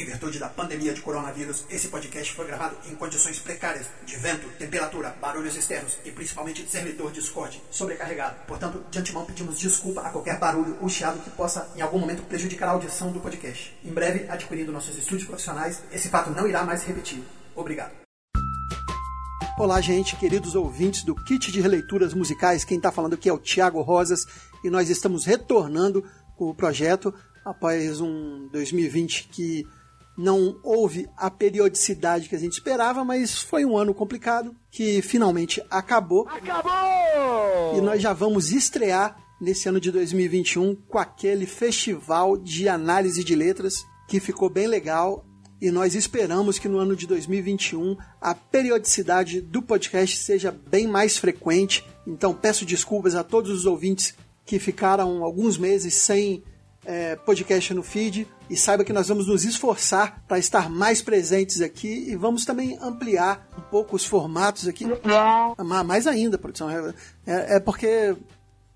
Em virtude da pandemia de coronavírus, esse podcast foi gravado em condições precárias de vento, temperatura, barulhos externos e principalmente de servidor Discord sobrecarregado. Portanto, de antemão pedimos desculpa a qualquer barulho ou chiado que possa em algum momento prejudicar a audição do podcast. Em breve, adquirindo nossos estúdios profissionais, esse fato não irá mais repetir. Obrigado. Olá, gente, queridos ouvintes do Kit de Releituras Musicais. Quem está falando aqui é o Thiago Rosas e nós estamos retornando com o projeto após um 2020 que não houve a periodicidade que a gente esperava, mas foi um ano complicado que finalmente acabou. Acabou! E nós já vamos estrear nesse ano de 2021 com aquele festival de análise de letras que ficou bem legal. E nós esperamos que no ano de 2021 a periodicidade do podcast seja bem mais frequente. Então peço desculpas a todos os ouvintes que ficaram alguns meses sem é, podcast no feed e saiba que nós vamos nos esforçar para estar mais presentes aqui e vamos também ampliar um pouco os formatos aqui. Mais ainda, produção. É, é, é porque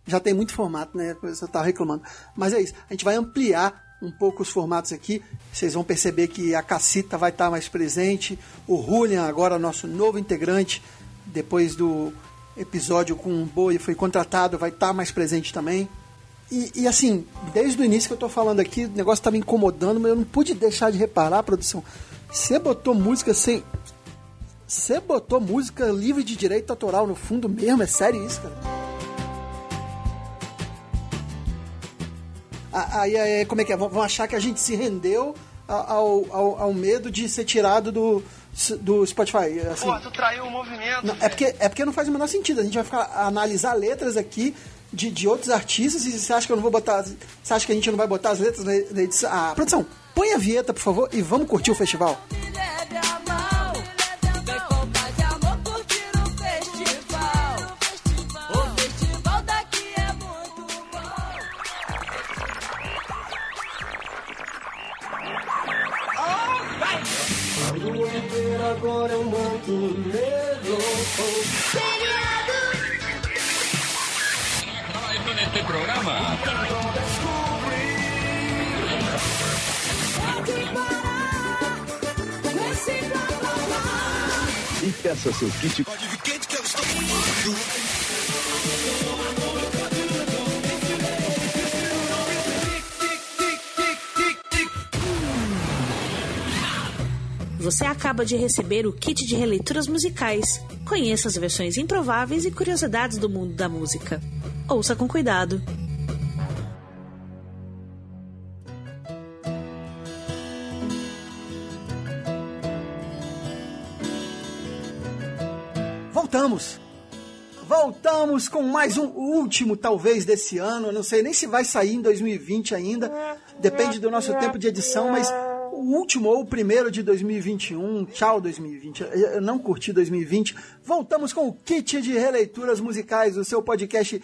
já tem muito formato, né? Você tá reclamando. Mas é isso. A gente vai ampliar um pouco os formatos aqui. Vocês vão perceber que a Cacita vai estar mais presente. O Julian, agora nosso novo integrante, depois do episódio com o Boi, foi contratado, vai estar mais presente também. E, e, assim, desde o início que eu tô falando aqui, o negócio tá me incomodando, mas eu não pude deixar de reparar, produção. Você botou música sem. Você botou música livre de direito autoral no fundo mesmo? É sério isso, cara? Aí, aí como é que é? Vão achar que a gente se rendeu ao, ao, ao medo de ser tirado do, do Spotify. Assim. Pô, tu traiu o movimento. Não, é, porque, é porque não faz o menor sentido. A gente vai ficar analisar letras aqui de, de outros artistas e você acha que eu não vou botar. Você acha que a gente não vai botar as letras na, edição? Ah, produção, põe a vinheta, por favor, e vamos curtir o festival. agora é um manto negro. Programa. E peça seu kit. Você acaba de receber o kit de releituras musicais. Conheça as versões improváveis e curiosidades do mundo da música. Ouça com cuidado. Com mais um último, talvez, desse ano. Eu não sei nem se vai sair em 2020 ainda. Depende do nosso tempo de edição, mas o último ou o primeiro de 2021. Tchau, 2020. Eu não curti 2020. Voltamos com o kit de releituras musicais, o seu podcast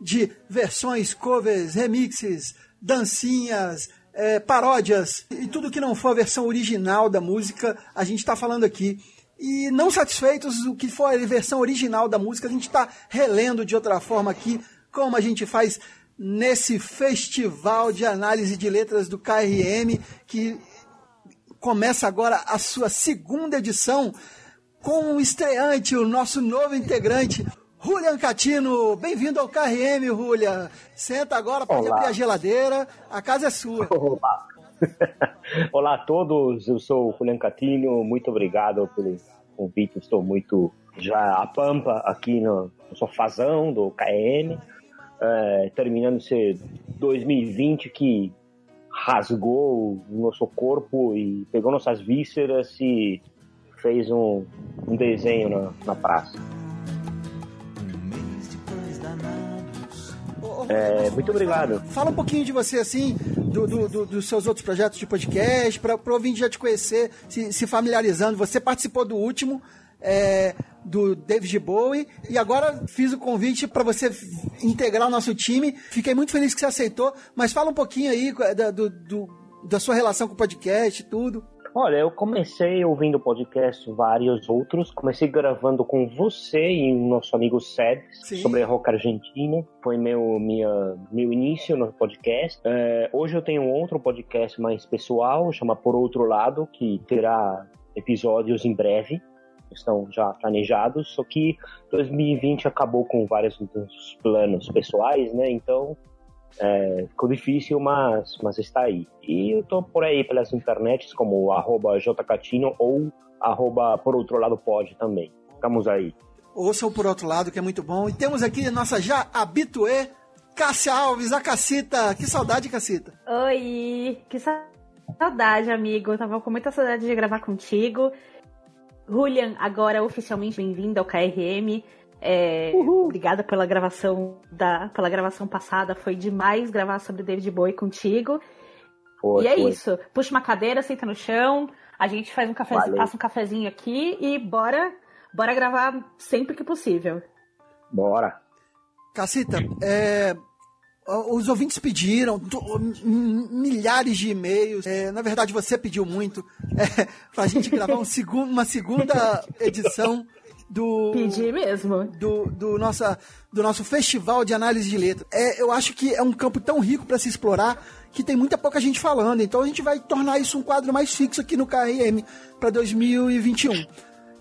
de versões, covers, remixes, dancinhas, é, paródias e tudo que não for a versão original da música, a gente está falando aqui. E não satisfeitos o que for a versão original da música, a gente está relendo de outra forma aqui, como a gente faz nesse festival de análise de letras do KRM, que começa agora a sua segunda edição com o estreante, o nosso novo integrante, Julian Catino, bem-vindo ao KRM, Julian. Senta agora, pode Olá. abrir a geladeira, a casa é sua. Olá. Olá a todos, eu sou o Julian Catino, muito obrigado pelo convite, estou muito já a pampa aqui no, no sofazão do KM, é, terminando esse 2020 que rasgou o nosso corpo e pegou nossas vísceras e fez um, um desenho na, na praça. É, muito obrigado. Fala um pouquinho de você, assim, do, do, do, dos seus outros projetos de podcast, para o ouvinte já te conhecer, se, se, familiarizando. Você participou do último, é, do David Bowie, e agora fiz o convite para você integrar o nosso time. Fiquei muito feliz que você aceitou, mas fala um pouquinho aí da, do, do, da sua relação com o podcast e tudo. Olha, eu comecei ouvindo podcast vários outros. Comecei gravando com você e o nosso amigo Seb sobre rock argentino. Foi meu, minha, meu início no podcast. É, hoje eu tenho outro podcast mais pessoal, chama Por Outro Lado, que terá episódios em breve estão já planejados, só que 2020 acabou com vários dos planos pessoais, né? Então é, ficou difícil, mas, mas está aí. E eu tô por aí pelas internets como arroba jcatino ou arroba por outro lado pode também. Ficamos aí. Ouçam por outro lado, que é muito bom. E temos aqui nossa já habituê, Cássia Alves, a Cacita. Que saudade, Cacita. Oi, que saudade, amigo. Eu tava com muita saudade de gravar contigo. Julian, agora oficialmente bem-vindo ao KRM. É, obrigada pela gravação da pela gravação passada. Foi demais gravar sobre David Bowie contigo. Foi, e é foi. isso. Puxa uma cadeira, senta no chão. A gente faz um cafezinho, passa um cafezinho aqui e bora, bora gravar sempre que possível. Bora. Cacita, é, os ouvintes pediram milhares de e-mails. É, na verdade, você pediu muito é, para a gente gravar um segundo, uma segunda edição do. Pedir mesmo. Do, do, nossa, do nosso festival de análise de letra. É, eu acho que é um campo tão rico para se explorar que tem muita pouca gente falando. Então a gente vai tornar isso um quadro mais fixo aqui no KRM para 2021.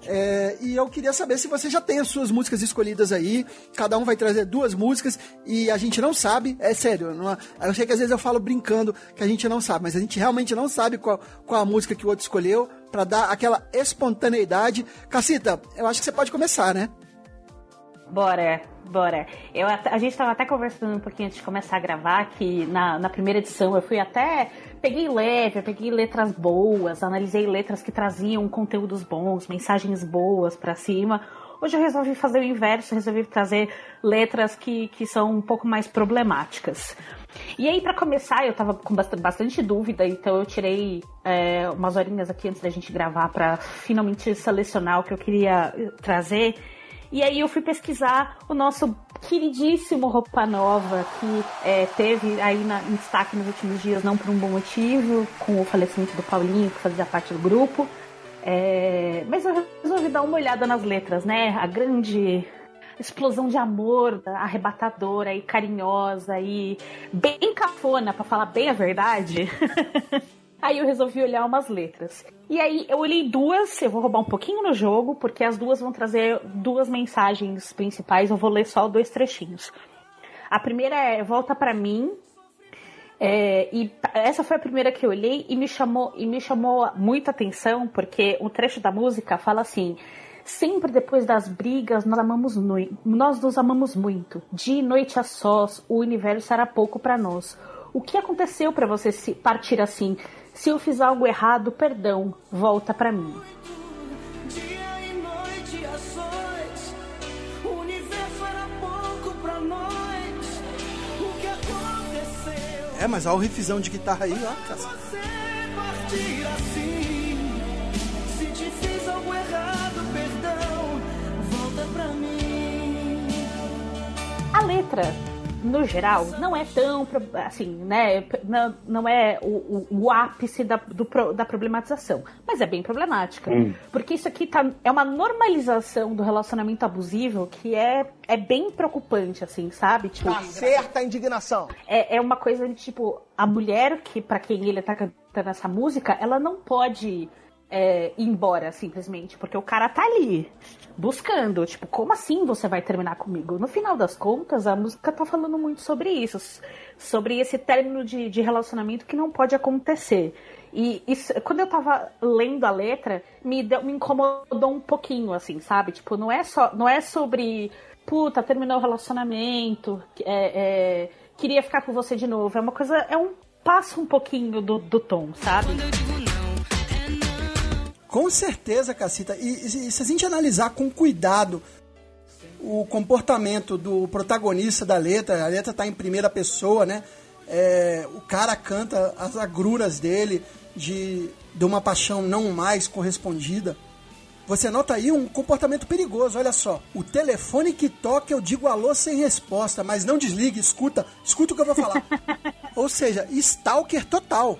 É, e eu queria saber se você já tem as suas músicas escolhidas aí. Cada um vai trazer duas músicas e a gente não sabe, é sério. Não, eu sei que às vezes eu falo brincando que a gente não sabe, mas a gente realmente não sabe qual, qual a música que o outro escolheu para dar aquela espontaneidade. Cacita, eu acho que você pode começar, né? Bora, bora. Eu, a gente estava até conversando um pouquinho antes de começar a gravar que na, na primeira edição eu fui até. Peguei leve, peguei letras boas, analisei letras que traziam conteúdos bons, mensagens boas para cima. Hoje eu resolvi fazer o inverso, resolvi trazer letras que, que são um pouco mais problemáticas. E aí, para começar, eu tava com bastante, bastante dúvida, então eu tirei é, umas horinhas aqui antes da gente gravar para finalmente selecionar o que eu queria trazer. E aí eu fui pesquisar o nosso queridíssimo Roupa Nova, que é, teve aí na, em destaque nos últimos dias, não por um bom motivo, com o falecimento do Paulinho, que fazia parte do grupo. É, mas eu resolvi dar uma olhada nas letras, né? A grande explosão de amor, arrebatadora e carinhosa e bem cafona, para falar bem a verdade. Aí eu resolvi olhar umas letras. E aí eu olhei duas, eu vou roubar um pouquinho no jogo, porque as duas vão trazer duas mensagens principais, eu vou ler só dois trechinhos. A primeira é Volta para mim. É, e essa foi a primeira que eu olhei e me chamou e me chamou muita atenção porque o trecho da música fala assim: Sempre depois das brigas, nós, amamos nós nos amamos muito. Dia e noite a sós, o universo era pouco para nós. O que aconteceu para você partir assim? Se eu fiz algo errado, perdão, volta para mim. É, mas olha o riffzão de guitarra aí, ó, cara. A letra no geral, não é tão, assim, né, não, não é o, o, o ápice da, do, da problematização, mas é bem problemática, hum. porque isso aqui tá, é uma normalização do relacionamento abusivo que é, é bem preocupante, assim, sabe? Tipo, tá certa a indignação. É, é uma coisa de, tipo, a mulher que, para quem ele tá cantando essa música, ela não pode é, embora, simplesmente, porque o cara tá ali, buscando, tipo, como assim você vai terminar comigo? No final das contas, a música tá falando muito sobre isso, sobre esse término de, de relacionamento que não pode acontecer. E isso, quando eu tava lendo a letra, me, deu, me incomodou um pouquinho, assim, sabe? Tipo, não é só, não é sobre, puta, terminou o relacionamento, é, é, queria ficar com você de novo. É uma coisa, é um passo um pouquinho do, do tom, sabe? Com certeza, Cacita. E, e, se a gente analisar com cuidado o comportamento do protagonista da letra, a letra está em primeira pessoa, né? É, o cara canta as agruras dele de, de uma paixão não mais correspondida. Você nota aí um comportamento perigoso, olha só. O telefone que toca, eu digo alô sem resposta, mas não desligue, escuta, escuta o que eu vou falar. Ou seja, stalker total.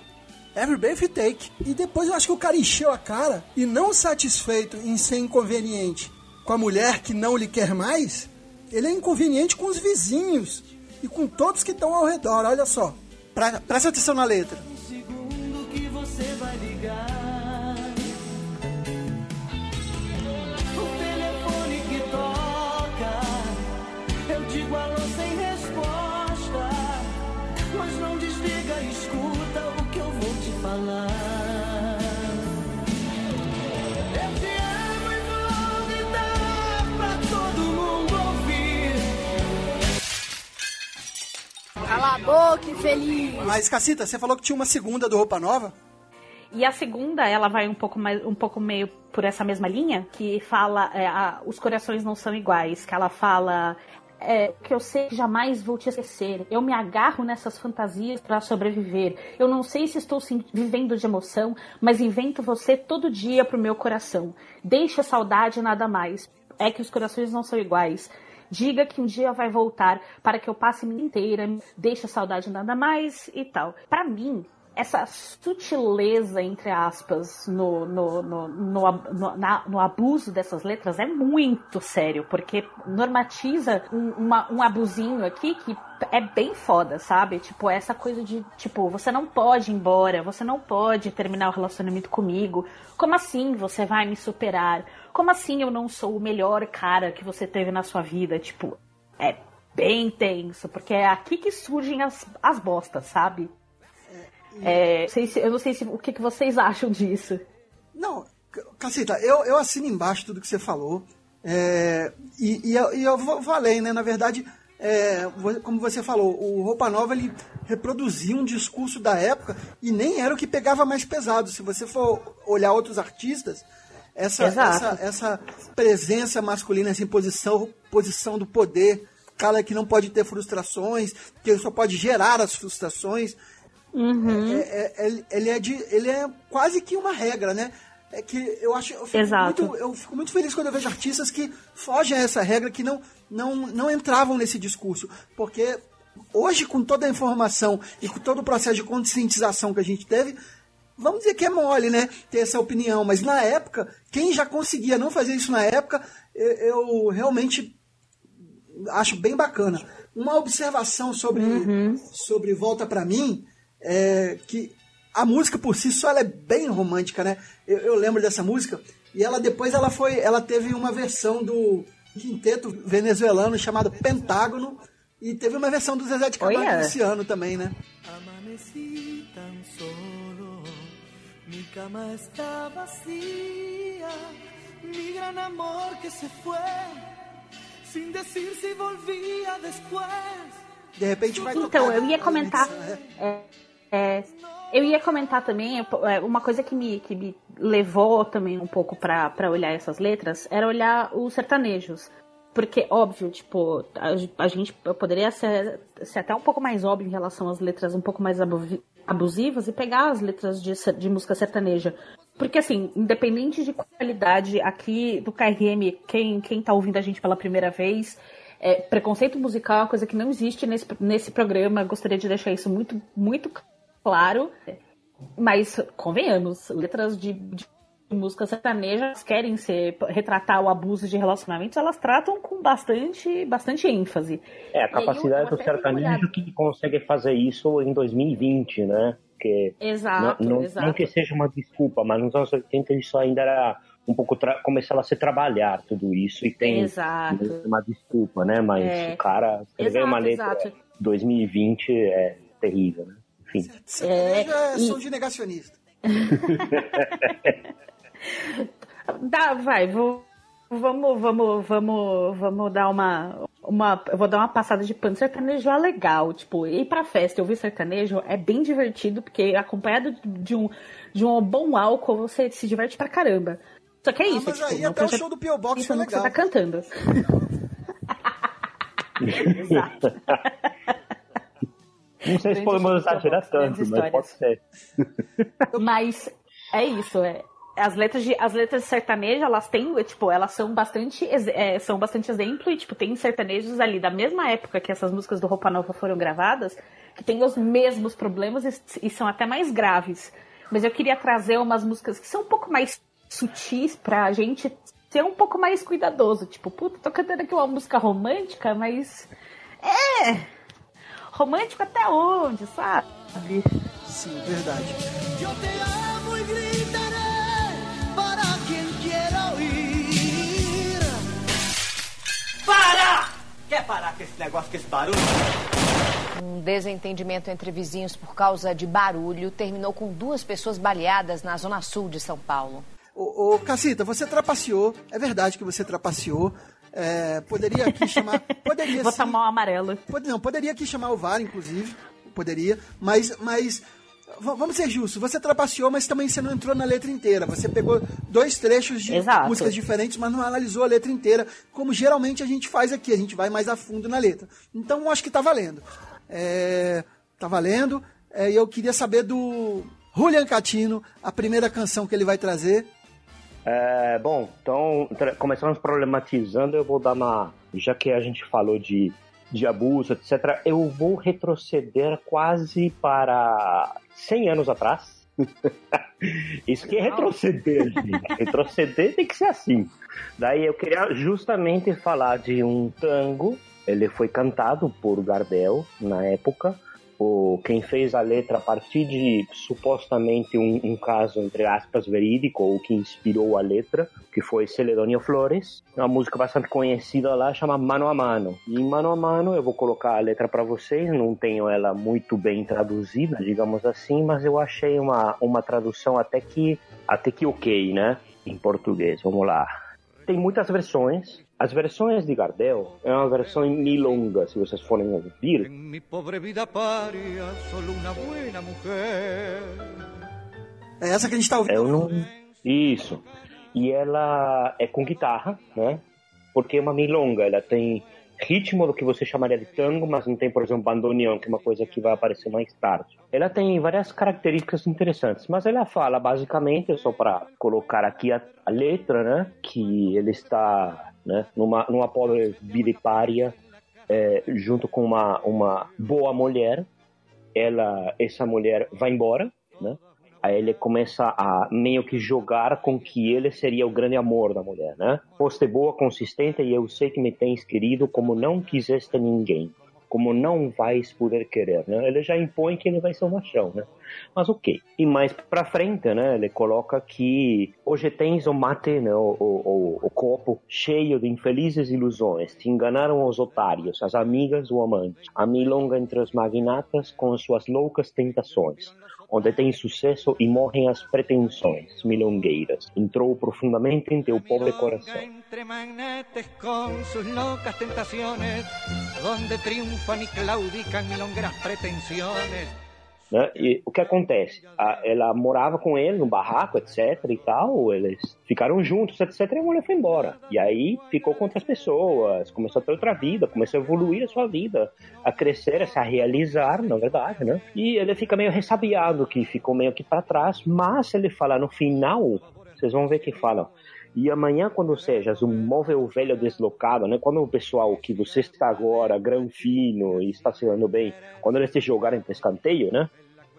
Every Breath You Take. E depois eu acho que o cara encheu a cara e não satisfeito em ser inconveniente com a mulher que não lhe quer mais, ele é inconveniente com os vizinhos e com todos que estão ao redor. Olha só. Pra, presta atenção na letra. segundo que você vai ligar. Cala a boca, infeliz. Mas, Cacita, você falou que tinha uma segunda do Roupa Nova? E a segunda, ela vai um pouco mais, um pouco meio por essa mesma linha, que fala é, a- os corações não são iguais, que ela fala é, que eu sei que jamais vou te esquecer. Eu me agarro nessas fantasias para sobreviver. Eu não sei se estou vivendo de emoção, mas invento você todo dia pro meu coração. Deixa a saudade nada mais. É que os corações não são iguais. Diga que um dia vai voltar para que eu passe minha inteira, deixa saudade nada mais e tal. Pra mim, essa sutileza, entre aspas, no, no, no, no, na- no abuso dessas letras é muito sério, porque normatiza um, uma- um abusinho aqui que é bem foda, sabe? Tipo, essa coisa de, tipo, você não pode ir embora, você não pode terminar o relacionamento comigo. Como assim você vai me superar? Como assim eu não sou o melhor cara que você teve na sua vida? Tipo, é bem tenso, porque é aqui que surgem as, as bostas, sabe? É, eu não sei se, o que, que vocês acham disso. Não, Cacita, eu, eu assino embaixo tudo que você falou. É, e, e eu, e eu além, né? Na verdade, é, como você falou, o Roupa Nova ele reproduzia um discurso da época e nem era o que pegava mais pesado. Se você for olhar outros artistas, essa, essa, essa presença masculina, essa imposição posição do poder, cara que não pode ter frustrações, que ele só pode gerar as frustrações. Uhum. É, é- é- ele, é de, ele é quase que uma regra, né? É que eu acho, eu fico, Exato. muito, eu fico muito feliz quando eu vejo artistas que fogem a essa regra, que não, não, não entravam nesse discurso, porque hoje com toda a informação e com todo o processo de conscientização que a gente teve, vamos dizer que é mole, né? Ter essa opinião, mas na época, quem já conseguia não fazer isso na época, eu, eu realmente acho bem bacana. Uma observação sobre, sobre Volta Pra Mim é que a música por si só ela é bem romântica, né? Eu, eu lembro dessa música e ela depois ela foi, ela teve uma versão do quinteto venezuelano chamado Pentágono e teve uma versão do Zezé de Camargo esse ano também, né? Amanecí tan solo, mi cama está vacía, mi gran amor que se fue, sin decir si volvía después. De repente vai Então, tocar eu ia comentar. edição, é. é, é, eu ia comentar também, é, uma coisa que me, que me levou também um pouco pra olhar essas letras era olhar os sertanejos. Porque, óbvio, tipo, a, a gente poderia ser, ser até um pouco mais óbvio em relação às letras um pouco mais abusivas e pegar as letras de, de música sertaneja. Porque, assim, independente de qualidade, aqui do KRM, quem, quem tá ouvindo a gente pela primeira vez, é, preconceito musical é uma coisa que não existe nesse, nesse programa. Gostaria de deixar isso muito, muito claro. Mas, convenhamos, letras de, de música sertaneja querem ser, retratar o abuso de relacionamentos, elas tratam com bastante, bastante ênfase. É, a capacidade do sertanejo que consegue fazer isso em 2020, né? Porque Exato, não, não, exato. não que seja uma desculpa, mas nos anos 80 isso ainda era um pouco. Tra... começava a se trabalhar tudo isso e tem Exato. uma desculpa, né? Mas É. o cara escrever uma letra exato. 2020 é terrível, né? Enfim. Sertanejo é, É, e- som de negacionista. Dá, vai, vou, vamos, vamos, vamos, vamos dar uma, uma, eu vou dar uma passada de pano. Sertanejo é legal, tipo, ir pra festa e ouvir sertanejo é bem divertido, porque acompanhado de um, de um bom álcool, você se diverte pra caramba. Só que é Ah, isso, mas tipo, aí não até o show do P.O. Box foi atenção no que você legal. tá cantando. Exato. Não sei se podemos exagerar tanto, grandes mas pode ser. Mas é isso, é. as letras de as letras de sertanejo elas têm tipo elas são bastante é, são bastante exemplo e tipo tem sertanejos ali da mesma época que essas músicas do Roupa Nova foram gravadas que tem os mesmos problemas e, e são até mais graves mas eu queria trazer umas músicas que são um pouco mais sutis pra gente ser um pouco mais cuidadoso tipo puta tô cantando aqui uma música romântica mas é romântico até onde sabe sim verdade Yo te amo y gritaré para quien quiera oír. Para! Quer parar com esse negócio, com esse barulho? Um desentendimento entre vizinhos por causa de barulho terminou com duas pessoas baleadas na zona sul de São Paulo. Ô, ô Cacita, você trapaceou. É verdade que você trapaceou. É, poderia aqui chamar. Poderia Vou sim. tomar um amarelo. Pode, não, poderia aqui chamar o VAR, inclusive. Poderia. Mas. mas Vamos ser justos, você trapaceou, mas também você não entrou na letra inteira. Você pegou dois trechos de Exato. músicas diferentes, mas não analisou a letra inteira, como geralmente a gente faz aqui. A gente vai mais a fundo na letra. Então, acho que tá valendo. É, tá valendo. É, E eu queria saber do Julian Catino, a primeira canção que ele vai trazer. É, bom, então, começamos problematizando, eu vou dar uma. Já que a gente falou de, de abuso, etc., eu vou retroceder quase para 100 anos atrás. Isso que é retroceder, gente. Retroceder tem que ser assim. Daí eu queria justamente falar de um tango. Ele foi cantado por Gardel na época. O, quem fez a letra a partir de supostamente um, um caso, entre aspas, verídico, ou que inspirou a letra, que foi Celedônio Flores. Uma música bastante conhecida lá, chama Mano a Mano. E em Mano a Mano, eu vou colocar a letra para vocês, não tenho ela muito bem traduzida, digamos assim, mas eu achei uma, uma tradução até que, até que ok, né? Em português. Vamos lá. Tem muitas versões. As versões de Gardel é uma versão em milonga, se vocês forem ouvir. É essa que a gente tá ouvindo. Eu não. Isso. E ela é com guitarra, né? Porque é uma milonga, ela tem ritmo do que você chamaria de tango, mas não tem, por exemplo, bandoneon, que é uma coisa que vai aparecer mais tarde. Ela tem várias características interessantes, mas ela fala basicamente, só para colocar aqui a, a letra, né? Que ele está né, numa, numa pobre é, junto com uma, uma boa mulher. Ela, essa mulher vai embora, né? Aí ele começa a meio que jogar com que ele seria o grande amor da mulher, né? Foste boa, consistente e eu sei que me tens querido como não quiseste ninguém, como não vais poder querer, né? Ele já impõe que ele vai ser um machão, né? Mas ok. E mais pra frente, né? Ele coloca que hoje tens o mate, né? O, o, o, o copo cheio de infelizes ilusões. Te enganaram os otários, as amigas, o amante. A milonga entre os magnatas com suas loucas tentações onde tem sucesso e morrem as pretensões milongueiras. Entrou profundamente em teu pobre coração. Entre magnates con sus locas tentaciones, donde triunfan y claudican milongueras pretensiones. Né? E o que acontece? A- ela morava com ele no barraco, etc e tal, eles ficaram juntos, etc, e a mulher foi embora. E aí ficou com outras pessoas, começou a ter outra vida, começou a evoluir a sua vida, a crescer, a se realizar, na verdade, né? E ele fica meio ressabiado, que ficou meio que para trás, mas ele fala no final, vocês vão ver que falam, e amanhã, quando sejas um móvel velho deslocado, né? Quando o pessoal que você está agora, granfino e está se dando bem, quando eles te jogarem para escanteio, né?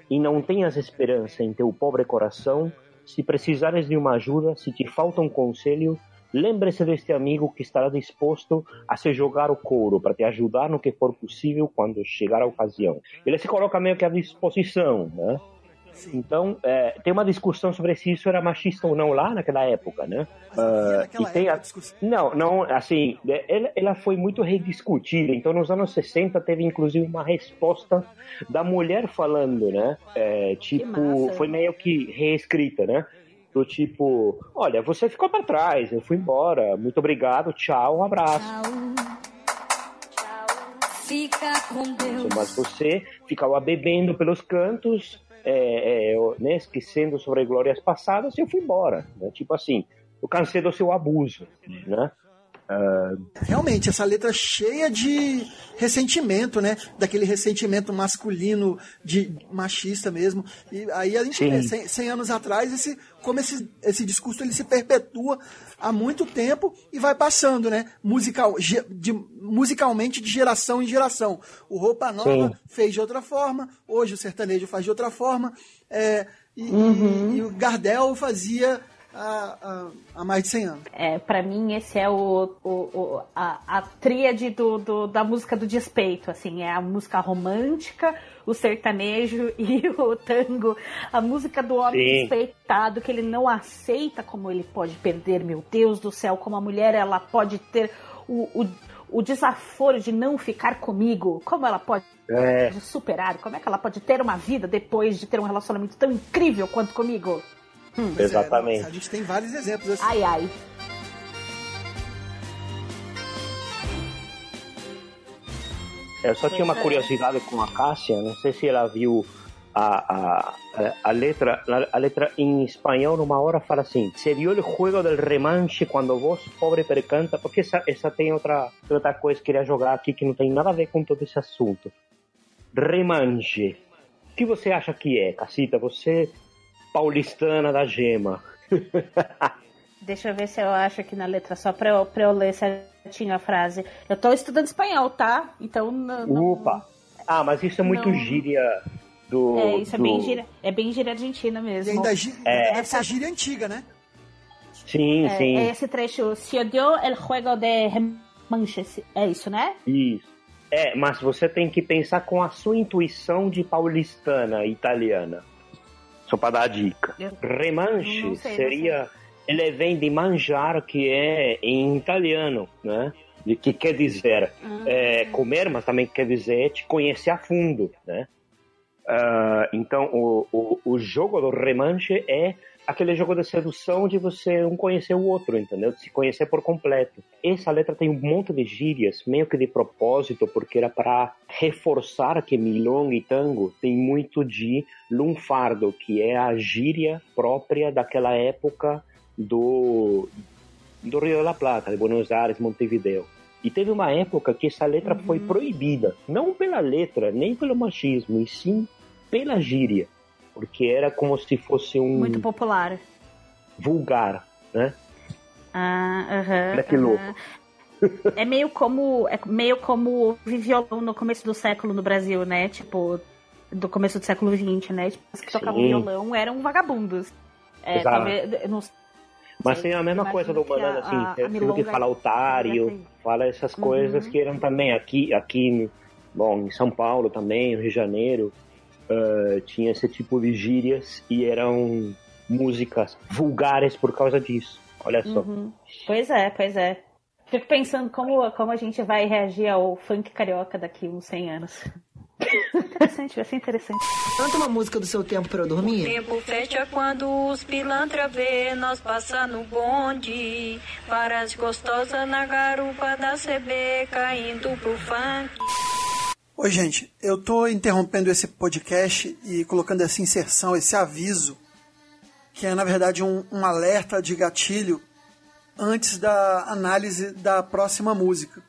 E não tenhas esperança em teu pobre coração, se precisares de uma ajuda, se te falta um conselho, lembre-se deste amigo que estará disposto a se jogar o couro para te ajudar no que for possível quando chegar a ocasião. Ele se coloca meio que à disposição, né? Então, é, tem uma discussão sobre se isso era machista ou não lá naquela época, né? Naquela e tem a-. Não, não, assim, é, ela, ela foi muito rediscutida. Então, nos anos 60, teve inclusive uma resposta da mulher falando, né? É, tipo, massa. foi meio que reescrita, né? Do tipo, olha, você ficou para trás, eu fui embora, muito obrigado, tchau, um abraço. Fica com Deus. Mas você ficava bebendo pelos cantos, é, é, né, esquecendo sobre glórias passadas, eu fui embora. Né? Tipo assim, eu cansei do seu abuso, né? Uh, Realmente, essa letra cheia de ressentimento, né? Daquele ressentimento masculino, de machista mesmo. E aí a gente Sim. vê, 100, 100 anos atrás, esse, como esse, esse discurso ele se perpetua há muito tempo e vai passando, né? Musical, ge- de, musicalmente de geração em geração. O Roupa Nova Sim. fez de outra forma, hoje o sertanejo faz de outra forma. é, e, Uhum. e- e o Gardel fazia há, há- há mais de 100 anos. É, para mim, esse é o, o, o- a, a tríade do, do- da música do despeito, assim, é a música romântica, o sertanejo e o tango, a música do homem Sim. despeitado, que ele não aceita como ele pode perder, meu Deus do céu, como a mulher, ela pode ter o, o, o desaforo de não ficar comigo, como ela pode é, superar, como é que ela pode ter uma vida depois de ter um relacionamento tão incrível quanto comigo? Pois é, Exatamente. nossa, a gente tem vários exemplos assim. Ai, ai. Eu só tinha uma curiosidade com a Cássia, não sei se ela viu a, a, a letra, a, letra em espanhol, numa hora fala assim, se dio el juego del remanche quando vos, pobre, percanta, porque essa, essa tem outra, outra coisa que eu queria jogar aqui que não tem nada a ver com todo esse assunto. Remanche. O que você acha que é, Cassita? Você, paulistana da gema. Deixa eu ver se eu acho aqui na letra, só pra eu, pra eu ler certinho a frase. Eu tô estudando espanhol, tá? Então. Não, não- Opa! Ah, mas isso é muito Não. gíria do... É, isso é do- bem gíria, é bem gíria argentina E mesmo. ainda gi- É. deve ser gíria antiga, né? Sim, é, sim. é esse trecho, se dio el juego de remanches. É isso, né? Isso. É, mas você tem que pensar com a sua intuição de paulistana italiana. Só para dar a dica. Eu- Remanche não sei, seria. Ele vem de manjar, que é em italiano, né? De que quer dizer Ah. é, comer, mas também quer dizer te conhecer a fundo, né? Ah, então, o, o, o jogo do remanche é aquele jogo de sedução de você um conhecer o outro, entendeu? De se conhecer por completo. Essa letra tem um monte de gírias, meio que de propósito, porque era para reforçar que milonga e tango tem muito de lunfardo, que é a gíria própria daquela época do, do Rio de la Plata, de Buenos Aires, Montevideo. E teve uma época que essa letra foi proibida, não pela letra, nem pelo machismo, e sim pela gíria, porque era como se fosse um Muito popular. vulgar, né? Ah, aham. Olha que aham. louco. É meio como é meio como violão no começo do século no Brasil, né? Tipo, do começo do século XX, né? Tipo, os que tocavam Sim. violão eram vagabundos. É, Exato. talvez, não Mas tem a mesma coisa do banana, assim, a viu que fala otário, fala essas coisas Uhum. que eram também aqui, aqui, bom, em São Paulo também, no Rio de Janeiro, ah, tinha esse tipo de gírias e eram músicas vulgares por causa disso. Olha só. Uhum. Pois é, pois é. Fico pensando como, como a gente vai reagir ao funk carioca daqui uns 100 anos. interessante, vai ser interessante. Canta uma música do seu tempo pra eu dormir. Tempo fecha quando os pilantra vê nós passar no bonde. Várias gostosas na garupa da CB caindo pro funk. Oi, gente, eu tô interrompendo esse podcast e colocando essa inserção, esse aviso, que é na verdade um, um alerta de gatilho antes da análise da próxima música,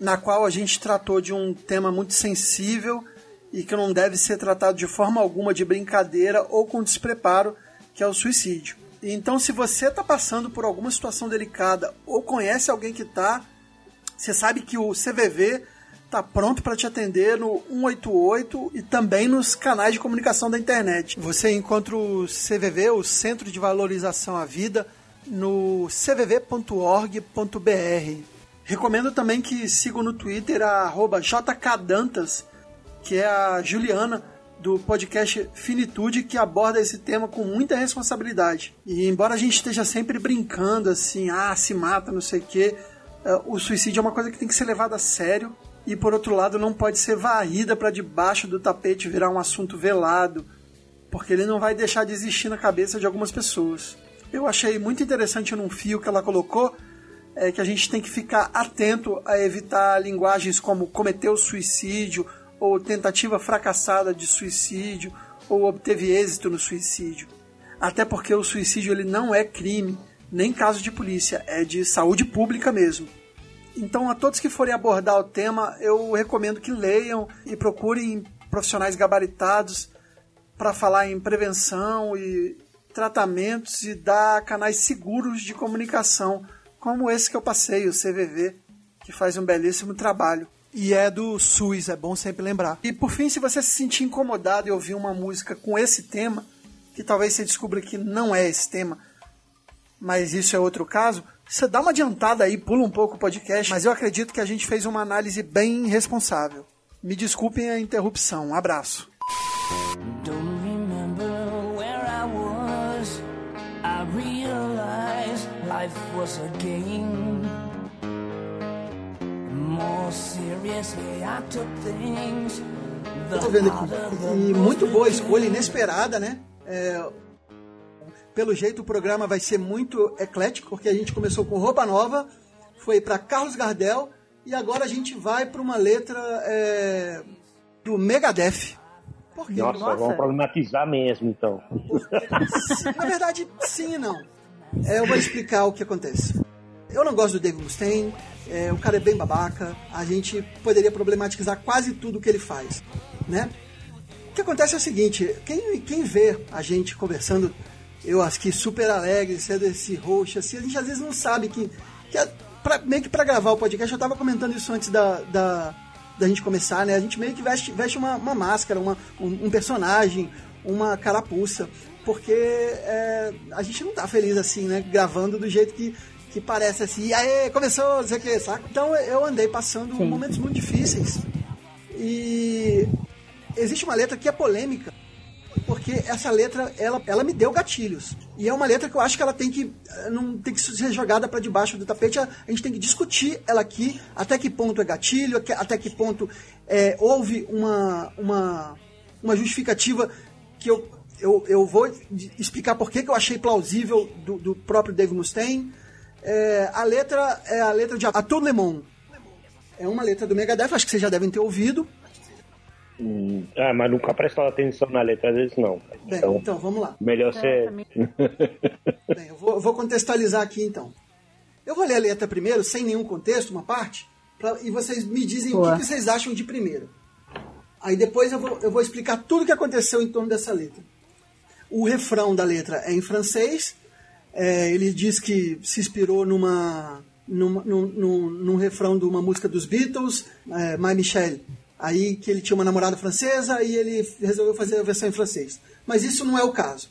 na qual a gente tratou de um tema muito sensível e que não deve ser tratado de forma alguma de brincadeira ou com despreparo, que é o suicídio. Então, se você está passando por alguma situação delicada ou conhece alguém que está, você sabe que o CVV está pronto para te atender no 188 e também nos canais de comunicação da internet. Você encontra o CVV, o Centro de Valorização à Vida, no cvv.org.br. Recomendo também que sigam no Twitter a jkdantas, que é a Juliana do podcast Finitude, que aborda esse tema com muita responsabilidade. E embora a gente esteja sempre brincando assim, ah, se mata, não sei o quê, eh, o suicídio é uma coisa que tem que ser levada a sério e, por outro lado, não pode ser varrida para debaixo do tapete virar um assunto velado, porque ele não vai deixar de existir na cabeça de algumas pessoas. Eu achei muito interessante num fio que ela colocou é que a gente tem que ficar atento a evitar linguagens como cometeu suicídio ou tentativa fracassada de suicídio ou obteve êxito no suicídio. Até porque o suicídio ele não é crime, nem caso de polícia, é de saúde pública mesmo. Então, a todos que forem abordar o tema, eu recomendo que leiam e procurem profissionais gabaritados para falar em prevenção e tratamentos e dar canais seguros de comunicação, como esse que eu passei, o CVV, que faz um belíssimo trabalho. E é do SUS, é bom sempre lembrar. E por fim, se você se sentir incomodado e ouvir uma música com esse tema, que talvez você descubra que não é esse tema, mas isso é outro caso, você dá uma adiantada aí, pula um pouco o podcast, mas eu acredito que a gente fez uma análise bem responsável. Me desculpem a interrupção. Um abraço. Don't remember where I was. I realized life was a game. More seriously, I took things. Eu tô vendo aqui. E muito boa escolha, inesperada, né? É, pelo jeito o programa vai ser muito eclético, porque a gente começou com roupa nova, foi para Carlos Gardel e agora a gente vai para uma letra é, do Megadeth. Por quê? Nossa, vamos problematizar mesmo, então. Na verdade, sim e não. É, eu vou explicar o que acontece. Eu não gosto do Dave Mustaine, é, o cara é bem babaca, a gente poderia problematizar quase tudo que ele faz, né? O que acontece é o seguinte, quem, quem vê a gente conversando, eu acho que super alegre, sendo esse roxo, assim, a gente às vezes não sabe que, que é pra, meio que para gravar o podcast, eu tava comentando isso antes da, da, da gente começar, né? A gente meio que veste, veste uma, uma máscara, uma, um, um personagem, uma carapuça, porque é, a gente não tá feliz assim, né? Gravando do jeito que, que parece assim, aí, começou, não sei o que, saca? Então eu andei passando Sim. momentos muito difíceis. E existe uma letra que é polêmica, porque essa letra, ela, ela me deu gatilhos. E é uma letra que eu acho que ela tem que eh, não tem que ser jogada para debaixo do tapete. A, a gente tem que discutir ela aqui, até que ponto é gatilho, até- que ponto é, houve uma, uma, uma justificativa que eu, eu, eu vou explicar por que eu achei plausível do, do próprio Dave Mustaine. É, a letra é a letra de A Tout Le. É uma letra do Megadeth, acho que vocês já devem ter ouvido. Hum, ah, mas nunca prestou atenção na letra, às vezes não. Bem, Então, então vamos lá. melhor ser. Bem, eu vou, vou contextualizar aqui então. Eu vou ler a letra primeiro, sem nenhum contexto, uma parte, pra- e vocês me dizem o Boa. que, que vocês acham de primeiro. Aí depois eu vou, eu vou explicar tudo o que aconteceu em torno dessa letra. O refrão da letra é em francês. É, ele diz que se inspirou numa, numa, num, num, num refrão de uma música dos Beatles, é, My Michelle. Aí que ele tinha uma namorada francesa e ele resolveu fazer a versão em francês. Mas isso não é o caso.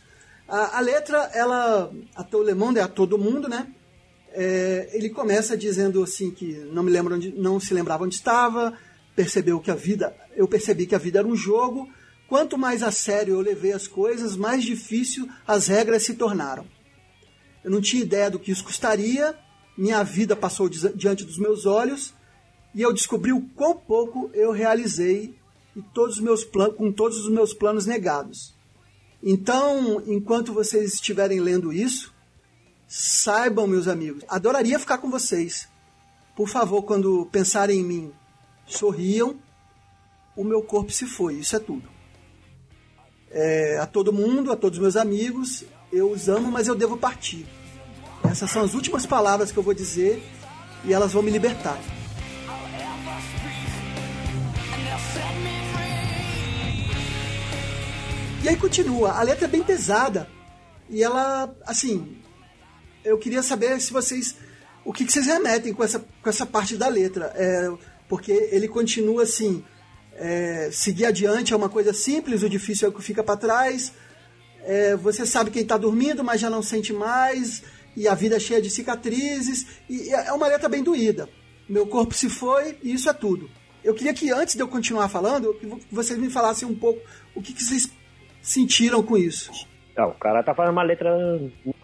A, a letra, ela, a todo le monde é a todo mundo, né? É, ele começa dizendo assim que não me lembro onde, não se lembrava onde estava, percebeu que a vida, eu percebi que a vida era um jogo. Quanto mais a sério eu levei as coisas, mais difícil as regras se tornaram. Eu não tinha ideia do que isso custaria, minha vida passou di- diante dos meus olhos e eu descobri o quão pouco eu realizei e todos os meus plan- com todos os meus planos negados. Então, enquanto vocês estiverem lendo isso, saibam, meus amigos, adoraria ficar com vocês. Por favor, quando pensarem em mim, sorriam. O meu corpo se foi, isso é tudo. É, a todo mundo, a todos os meus amigos, eu os amo, mas eu devo partir. Essas são as últimas palavras que eu vou dizer e elas vão me libertar. E aí continua, a letra é bem pesada. E ela, assim, eu queria saber se vocês. O que, que vocês remetem com essa, com essa parte da letra. É, porque ele continua assim: é, seguir adiante é uma coisa simples, o difícil é o que fica para trás. É, você sabe quem está dormindo, mas já não sente mais. E a vida é cheia de cicatrizes. E e é uma letra bem doída. Meu corpo se foi e isso é tudo. Eu queria que antes de eu continuar falando, vocês me falassem um pouco o que, que vocês sentiram com isso. Não, o cara tá fazendo uma letra,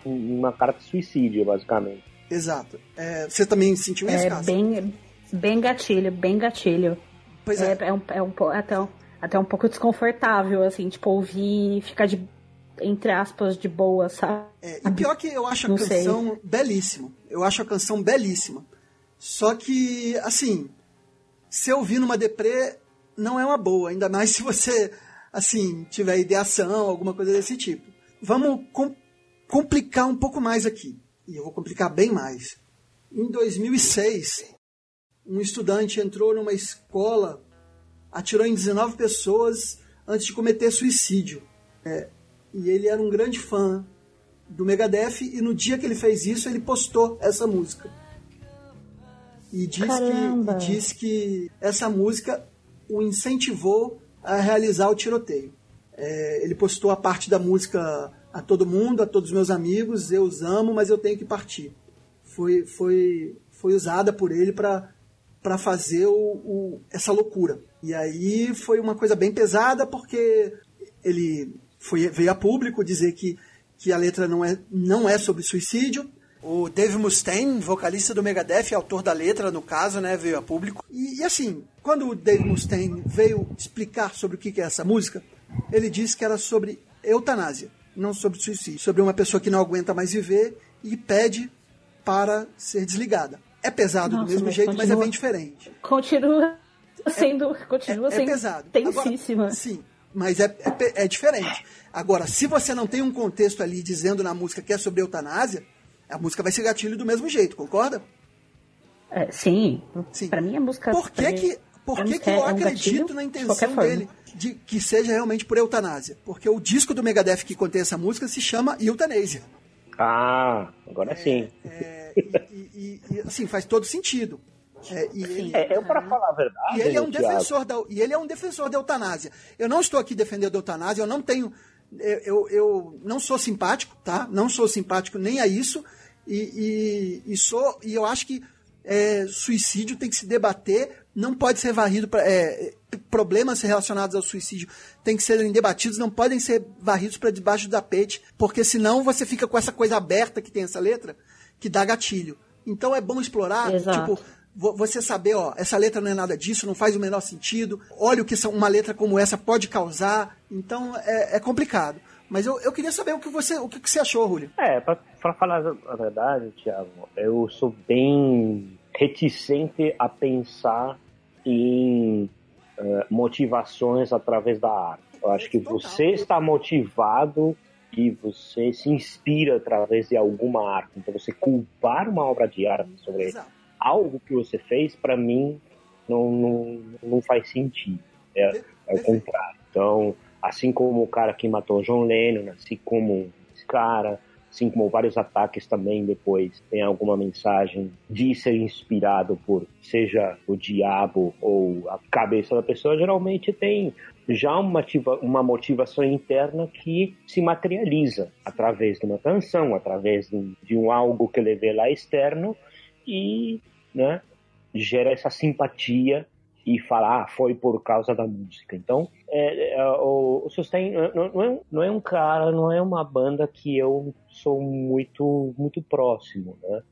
uma carta de suicídio, basicamente. Exato. É, você também sentiu isso, É Cássio? bem, bem gatilho, bem gatilho. Pois é. É, um, é um, até, um, até um pouco desconfortável, assim, tipo, ouvir e ficar de, entre aspas, de boa, sabe? É, e pior que eu acho a Não sei. canção belíssima. Eu acho a canção belíssima. Só que, assim, se eu ouvir numa deprê, não é uma boa. Ainda mais se você, assim, tiver ideação, alguma coisa desse tipo. Vamos com- complicar um pouco mais aqui. E eu vou complicar bem mais. Em 2006, um estudante entrou numa escola, atirou em 19 pessoas antes de cometer suicídio. É, e ele era um grande fã do Megadeth e no dia que ele fez isso ele postou essa música. E diz, que, e diz que essa música o incentivou a realizar o tiroteio. É, ele postou a parte da música a todo mundo, a todos os meus amigos, eu os amo, mas eu tenho que partir. Foi, foi, foi usada por ele para para fazer o, o, essa loucura. E aí foi uma coisa bem pesada porque ele foi, veio a público dizer que, que a letra não é, não é sobre suicídio. O Dave Mustaine, vocalista do Megadeth, autor da letra, no caso, né, veio a público. E, e assim, quando o Dave Mustaine veio explicar sobre o que é essa música, ele disse que era sobre eutanásia, não sobre suicídio. Sobre uma pessoa que não aguenta mais viver e pede para ser desligada. É pesado Nossa, do mesmo jeito, continua, mas é bem diferente. Continua sendo, continua é, sendo é pesado. tensíssima. Agora, sim, mas é, é, é, diferente. Agora, se você não tem um contexto ali dizendo na música que é sobre eutanásia, a música vai ser gatilho do mesmo jeito, concorda? É, sim. sim. Para mim a música. Por que que, por que, que eu é acredito na intenção de dele de que seja realmente por eutanásia? Porque o disco do Megadeth que contém essa música se chama Eutanásia. Ah, agora sim. É, e, e, e, assim, faz todo sentido. É, e ele, é, eu para falar a verdade. E ele é um defensor da, e ele é um defensor da eutanásia. Eu não estou aqui defendendo a eutanásia, eu não tenho. Eu, eu não sou simpático, tá? Não sou simpático nem a isso. E, e, e sou. E eu acho que é, suicídio tem que se debater, não pode ser varrido para. É, problemas relacionados ao suicídio têm que serem debatidos, não podem ser varridos para debaixo do tapete, porque senão você fica com essa coisa aberta que tem essa letra, que dá gatilho. Então é bom explorar, Exato. tipo, você saber, ó, essa letra não é nada disso, não faz o menor sentido, olha o que uma letra como essa pode causar, então é, é complicado. Mas eu, eu queria saber o que você, o que você achou, Julio. É, para falar a verdade, Thiago, eu sou bem reticente a pensar em uh, motivações através da arte. Eu acho que você está motivado e você se inspira através de alguma arte. Então, você culpar uma obra de arte sobre Exato algo que você fez, para mim, não, não, não faz sentido. É, é o contrário. Então, assim como o cara que matou John Lennon, assim como esse cara, assim como vários ataques também depois tem alguma mensagem de ser inspirado por seja o diabo ou a cabeça da pessoa, geralmente tem já uma, uma motivação interna que se materializa através de uma canção, através de, de um algo que ele vê lá externo e né, gera essa simpatia e falar, ah, foi por causa da música. Então, é, é, o, o Sustain não, não, é, não é um cara, não é uma banda que eu sou muito, muito próximo, né?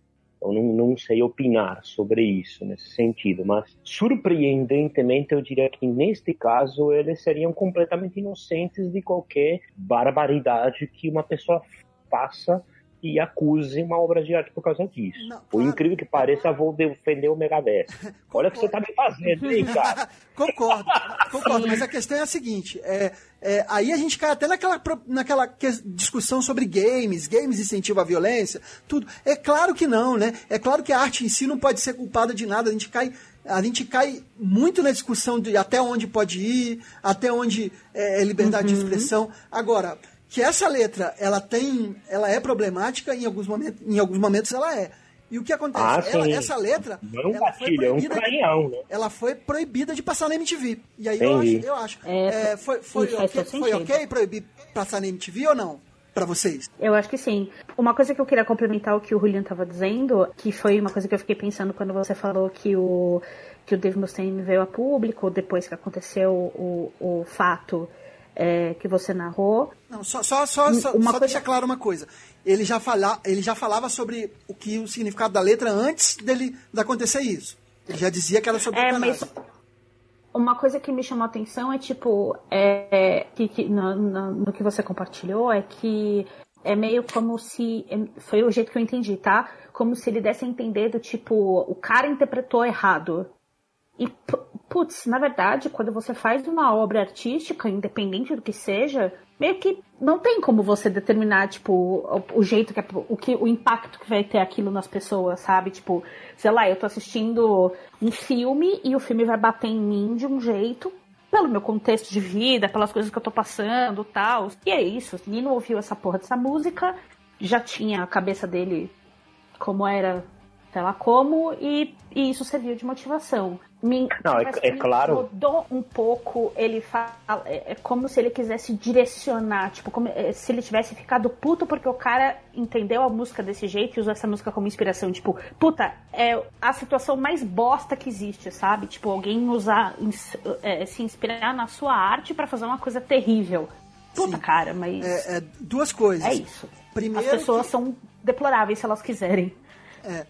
Eu não, não sei opinar sobre isso nesse sentido, mas surpreendentemente eu diria que neste caso eles seriam completamente inocentes de qualquer barbaridade que uma pessoa faça e acuse uma obra de arte por causa disso. Não, por incrível que pareça, vou defender o Megadeth. Olha o que você tá me fazendo, hein, cara? concordo, concordo. Mas a questão é a seguinte: é, é, aí a gente cai até naquela, naquela discussão sobre games, games incentivam a violência, tudo. É claro que não, né? É claro que a arte em si não pode ser culpada de nada. A gente cai a gente cai muito na discussão de até onde pode ir, até onde é, é liberdade uhum. de expressão. Agora, que essa letra ela tem, ela é problemática em alguns momentos, em alguns momentos ela é. E o que acontece? Ah, ela, essa letra, não é ela foi proibida, é um né? ela foi proibida de passar na MTV. E aí eu acho, eu acho, é, é, foi, foi, okay, foi ok proibir passar na MTV ou não? para vocês? Eu acho que sim. Uma coisa que eu queria complementar o que o Julian estava dizendo, que foi uma coisa que eu fiquei pensando quando você falou que o que o Dave Mustaine veio a público depois que aconteceu o, o fato é, que você narrou. Não, só, só, só, uma só coisa... deixa claro uma coisa. Ele já, fala, ele já falava sobre o que o significado da letra antes dele de acontecer isso. Ele já dizia que era sobre é, mas uma coisa que me chamou a atenção é tipo é, que, que no, no, no, que você compartilhou é que é meio como se foi o jeito que eu entendi, tá? Como se ele desse a entender do tipo o cara interpretou errado e putz, na verdade, quando você faz uma obra artística, independente do que seja, meio que não tem como você determinar, tipo, o, o jeito que, é- o que, o impacto que vai ter aquilo nas pessoas, sabe? Tipo, sei lá, eu tô assistindo um filme e o filme vai bater em mim de um jeito, pelo meu contexto de vida, pelas coisas que eu tô passando tal. E é isso, o ouviu essa porra dessa música, já tinha a cabeça dele como era, sei lá como, e, e isso serviu de motivação. Me, Não, é- que é me claro. incomodou um pouco ele fala. É, é como se ele quisesse direcionar, tipo, como é, se ele tivesse ficado puto porque o cara entendeu a música desse jeito e usou essa música como inspiração. Tipo, puta, é a situação mais bosta que existe, sabe? Tipo, alguém usar, é, se inspirar na sua arte pra fazer uma coisa terrível. Puta, cara, mas. É, é duas coisas. É isso. Primeiro As pessoas são deploráveis se elas quiserem. É,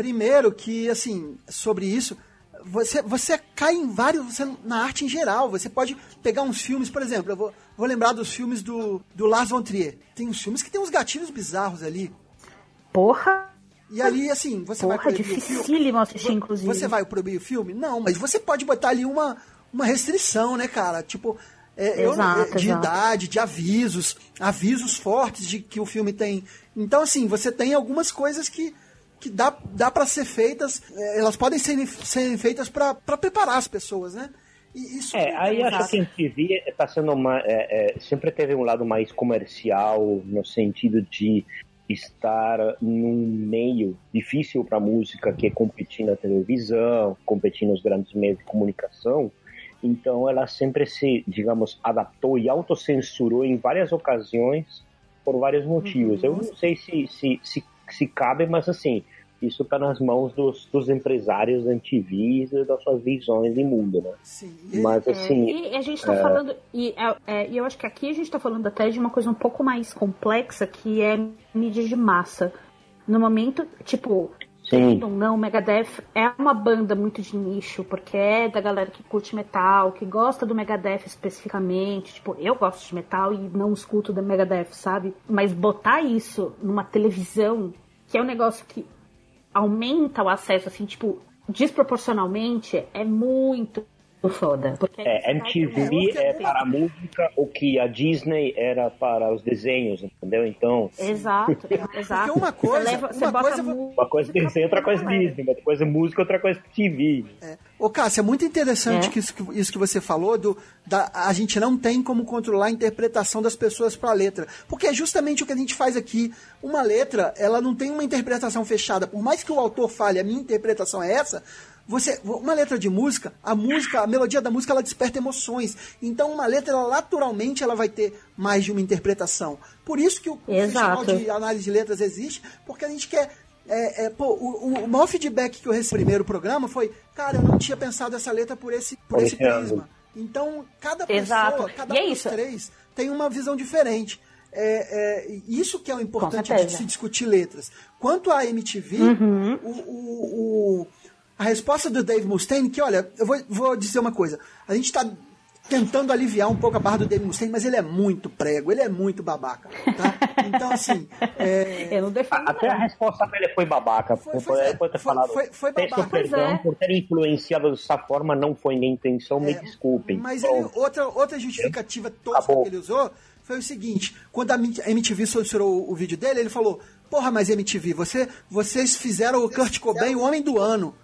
primeiro que, assim, sobre isso, você, você cai em vários, você, na arte em geral, você pode pegar uns filmes, por exemplo, eu vou, vou lembrar dos filmes do, do Lars von Trier. Tem uns filmes que tem uns gatilhos bizarros ali. Porra! E ali, assim, você vai Porra, proibir o filme. assistir, inclusive. Você vai proibir o filme? Não, mas você pode botar ali uma, uma restrição, né, cara? Tipo, é, eu- Exato, de exato. idade, de avisos, avisos fortes de que o filme tem. Então, assim, você tem algumas coisas que, que dá, dá para ser feitas, é, elas podem ser, serem feitas para preparar as pessoas, né? E isso É, aí Exato. acho que a MTV está sendo uma, é, é, sempre teve um lado mais comercial no sentido de estar num meio difícil para música que é competir na televisão, competir nos grandes meios de comunicação. Então ela sempre se, digamos, adaptou e autocensurou em várias ocasiões por vários motivos. Eu não sei se, se, se, se cabe, mas assim, isso está nas mãos dos, dos empresários da MTV e das suas visões de mundo, né? Mas assim. É, e a gente tá é, falando, e, é, é, e eu acho que aqui a gente tá falando até de uma coisa um pouco mais complexa, que é mídia de massa. No momento, tipo, Sim. ou não, Megadeth é uma banda muito de nicho, porque é da galera que curte metal, que gosta do Megadeth especificamente. Tipo, eu gosto de metal e não escuto do Megadeth, sabe? Mas botar isso numa televisão, que é um negócio que aumenta o acesso, assim, tipo, desproporcionalmente, é muito foda. Porque É, MTV é para a música o que a Disney era para os desenhos, entendeu? Então. Exato, exato. Porque uma coisa- Você, leva, você uma bota coisa- mu- Uma coisa é desenho, outra coisa Disney, outra coisa música, outra coisa TV. Ô, Cássio, é muito interessante É. que isso, que isso que você falou, do, da, a gente não tem como controlar a interpretação das pessoas para a letra. Porque é justamente o que a gente faz aqui. Uma letra, ela não tem uma interpretação fechada. Por mais que o autor fale, a minha interpretação é essa, você, uma letra de música, a música, a melodia da música, ela desperta emoções. Então, uma letra, ela, naturalmente, ela vai ter mais de uma interpretação. Por isso que o, Exato. Festival de Análise de Letras existe, porque a gente quer é, é, pô, o, o maior feedback que eu recebi no primeiro programa foi, cara, eu não tinha pensado essa letra por esse, por esse prisma. Então, cada pessoa, Exato. cada E é um dos três tem uma visão diferente. É, é, isso que é o importante de se discutir letras. Quanto à MTV, Uhum. o- a resposta do Dave Mustaine, que olha, eu vou, vou dizer uma coisa. A gente está tentando aliviar um pouco a barra do Dave Mustaine, mas ele é muito prego, ele é muito babaca. Tá? Então, assim. é, Eu não defendo. Até a resposta dele foi babaca. Foi, foi- ter foi- falado. foi- foi Peço babaca. perdão é. por ter influenciado dessa forma, não foi minha intenção, me desculpem. Mas ele- outra, outra justificativa tosca que ele usou foi o seguinte: quando a MTV censurou o vídeo dele, ele falou: Porra, mas MTV, você, vocês fizeram o Kurt Cobain o homem do ano.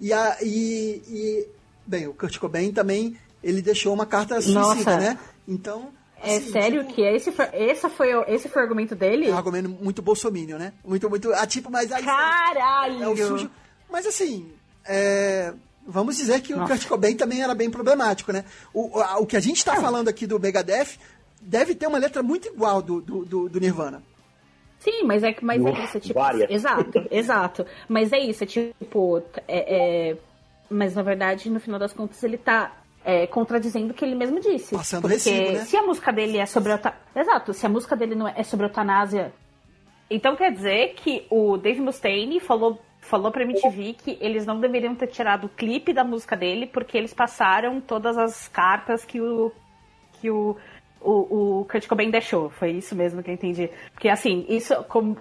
E, a, e, e- Bem, o Kurt Cobain também ele deixou uma carta suicida, Nossa. né? Então. É assim, sério tipo, que esse foi, esse, foi, o- esse foi o argumento dele? É um argumento muito bolsominion, né? Muito, muito. Ah, tipo, mas aí. Caralho! É o sujo. Mas assim, é, vamos dizer que o Nossa. Kurt Cobain também era bem problemático, né? O, a- o que a gente está falando aqui do Megadeth deve ter uma letra muito igual do, do, do- do Nirvana. Sim, mas é que mas é isso, é tipo. Várias. Exato, exato. Mas é isso, é tipo. É, é- mas na verdade, no final das contas, ele tá é, contradizendo o que ele mesmo disse. Passando Porque recibo, né? se a música dele é sobre. Exato, se a música dele não é, é sobre eutanásia. Então quer dizer que o Dave Mustaine falou. Falou pra MTV que eles não deveriam ter tirado o clipe da música dele porque eles passaram todas as cartas que o, que o o, o Kurt Cobain deixou. Foi isso mesmo que eu entendi. Porque, assim, isso como,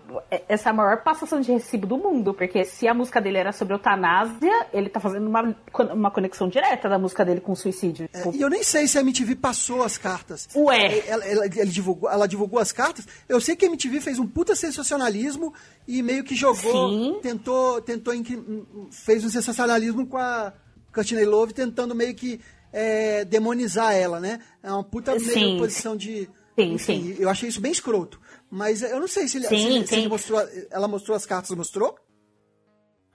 essa é a maior passação de recibo do mundo. Porque se a música dele era sobre eutanásia, ele tá fazendo uma, uma conexão direta da música dele com o suicídio. É, e eu nem sei se a MTV passou as cartas. Ué. Ela, ela, ela divulgou, ela divulgou as cartas. Eu sei que a MTV fez um puta sensacionalismo e meio que jogou. Sim. Tentou, tentou, fez um sensacionalismo com a Courtney Love, tentando meio que é, demonizar ela, né? É uma puta meio Sim. posição de. Sim, enfim, sim. Eu achei isso bem escroto. Mas eu não sei se, ele, Sim, se se ele mostrou. Ela mostrou as cartas, mostrou?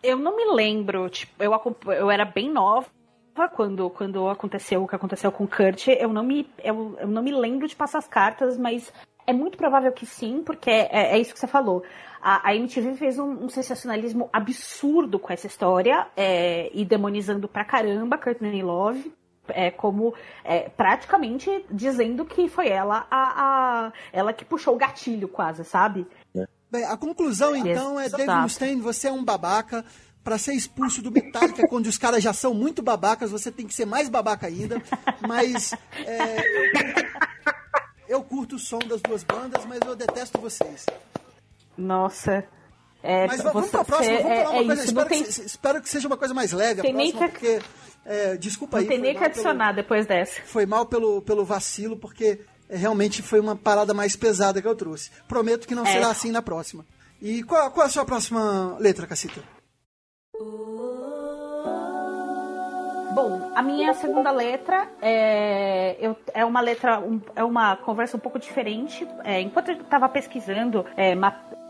Eu não me lembro, tipo, eu, eu era bem nova quando, quando aconteceu o que aconteceu com o Kurt. Eu não, me, eu, eu não me lembro de passar as cartas, mas é muito provável que sim, porque é, é isso que você falou. A, a MTV fez um, um sensacionalismo absurdo com essa história é, e demonizando pra caramba Courtney Love. É, como é, praticamente dizendo que foi ela a, a ela que puxou o gatilho quase, sabe? Bem, a conclusão então é Exato. Mustaine, você é um babaca. Pra ser expulso do Metallica, quando os caras já são muito babacas, você tem que ser mais babaca ainda. Mas é, eu curto o som das duas bandas, mas eu detesto vocês. Nossa. É, Mas vamos você- pra próxima, vamos é- falar uma é coisa. isso, espero, não tem- que, espero que seja uma coisa mais leve a Tem nem próxima, que- porque. é, desculpa Não aí. tem foi nem que mal pelo- adicionar depois dessa. Foi mal pelo, pelo vacilo, porque é, realmente foi uma parada mais pesada que eu trouxe. Prometo que não É. será assim na próxima. E qual, qual é a sua próxima letra, Cacita? Bom, a minha segunda letra é, eu- é uma letra, um- é uma conversa um pouco diferente. É, enquanto eu estava pesquisando é,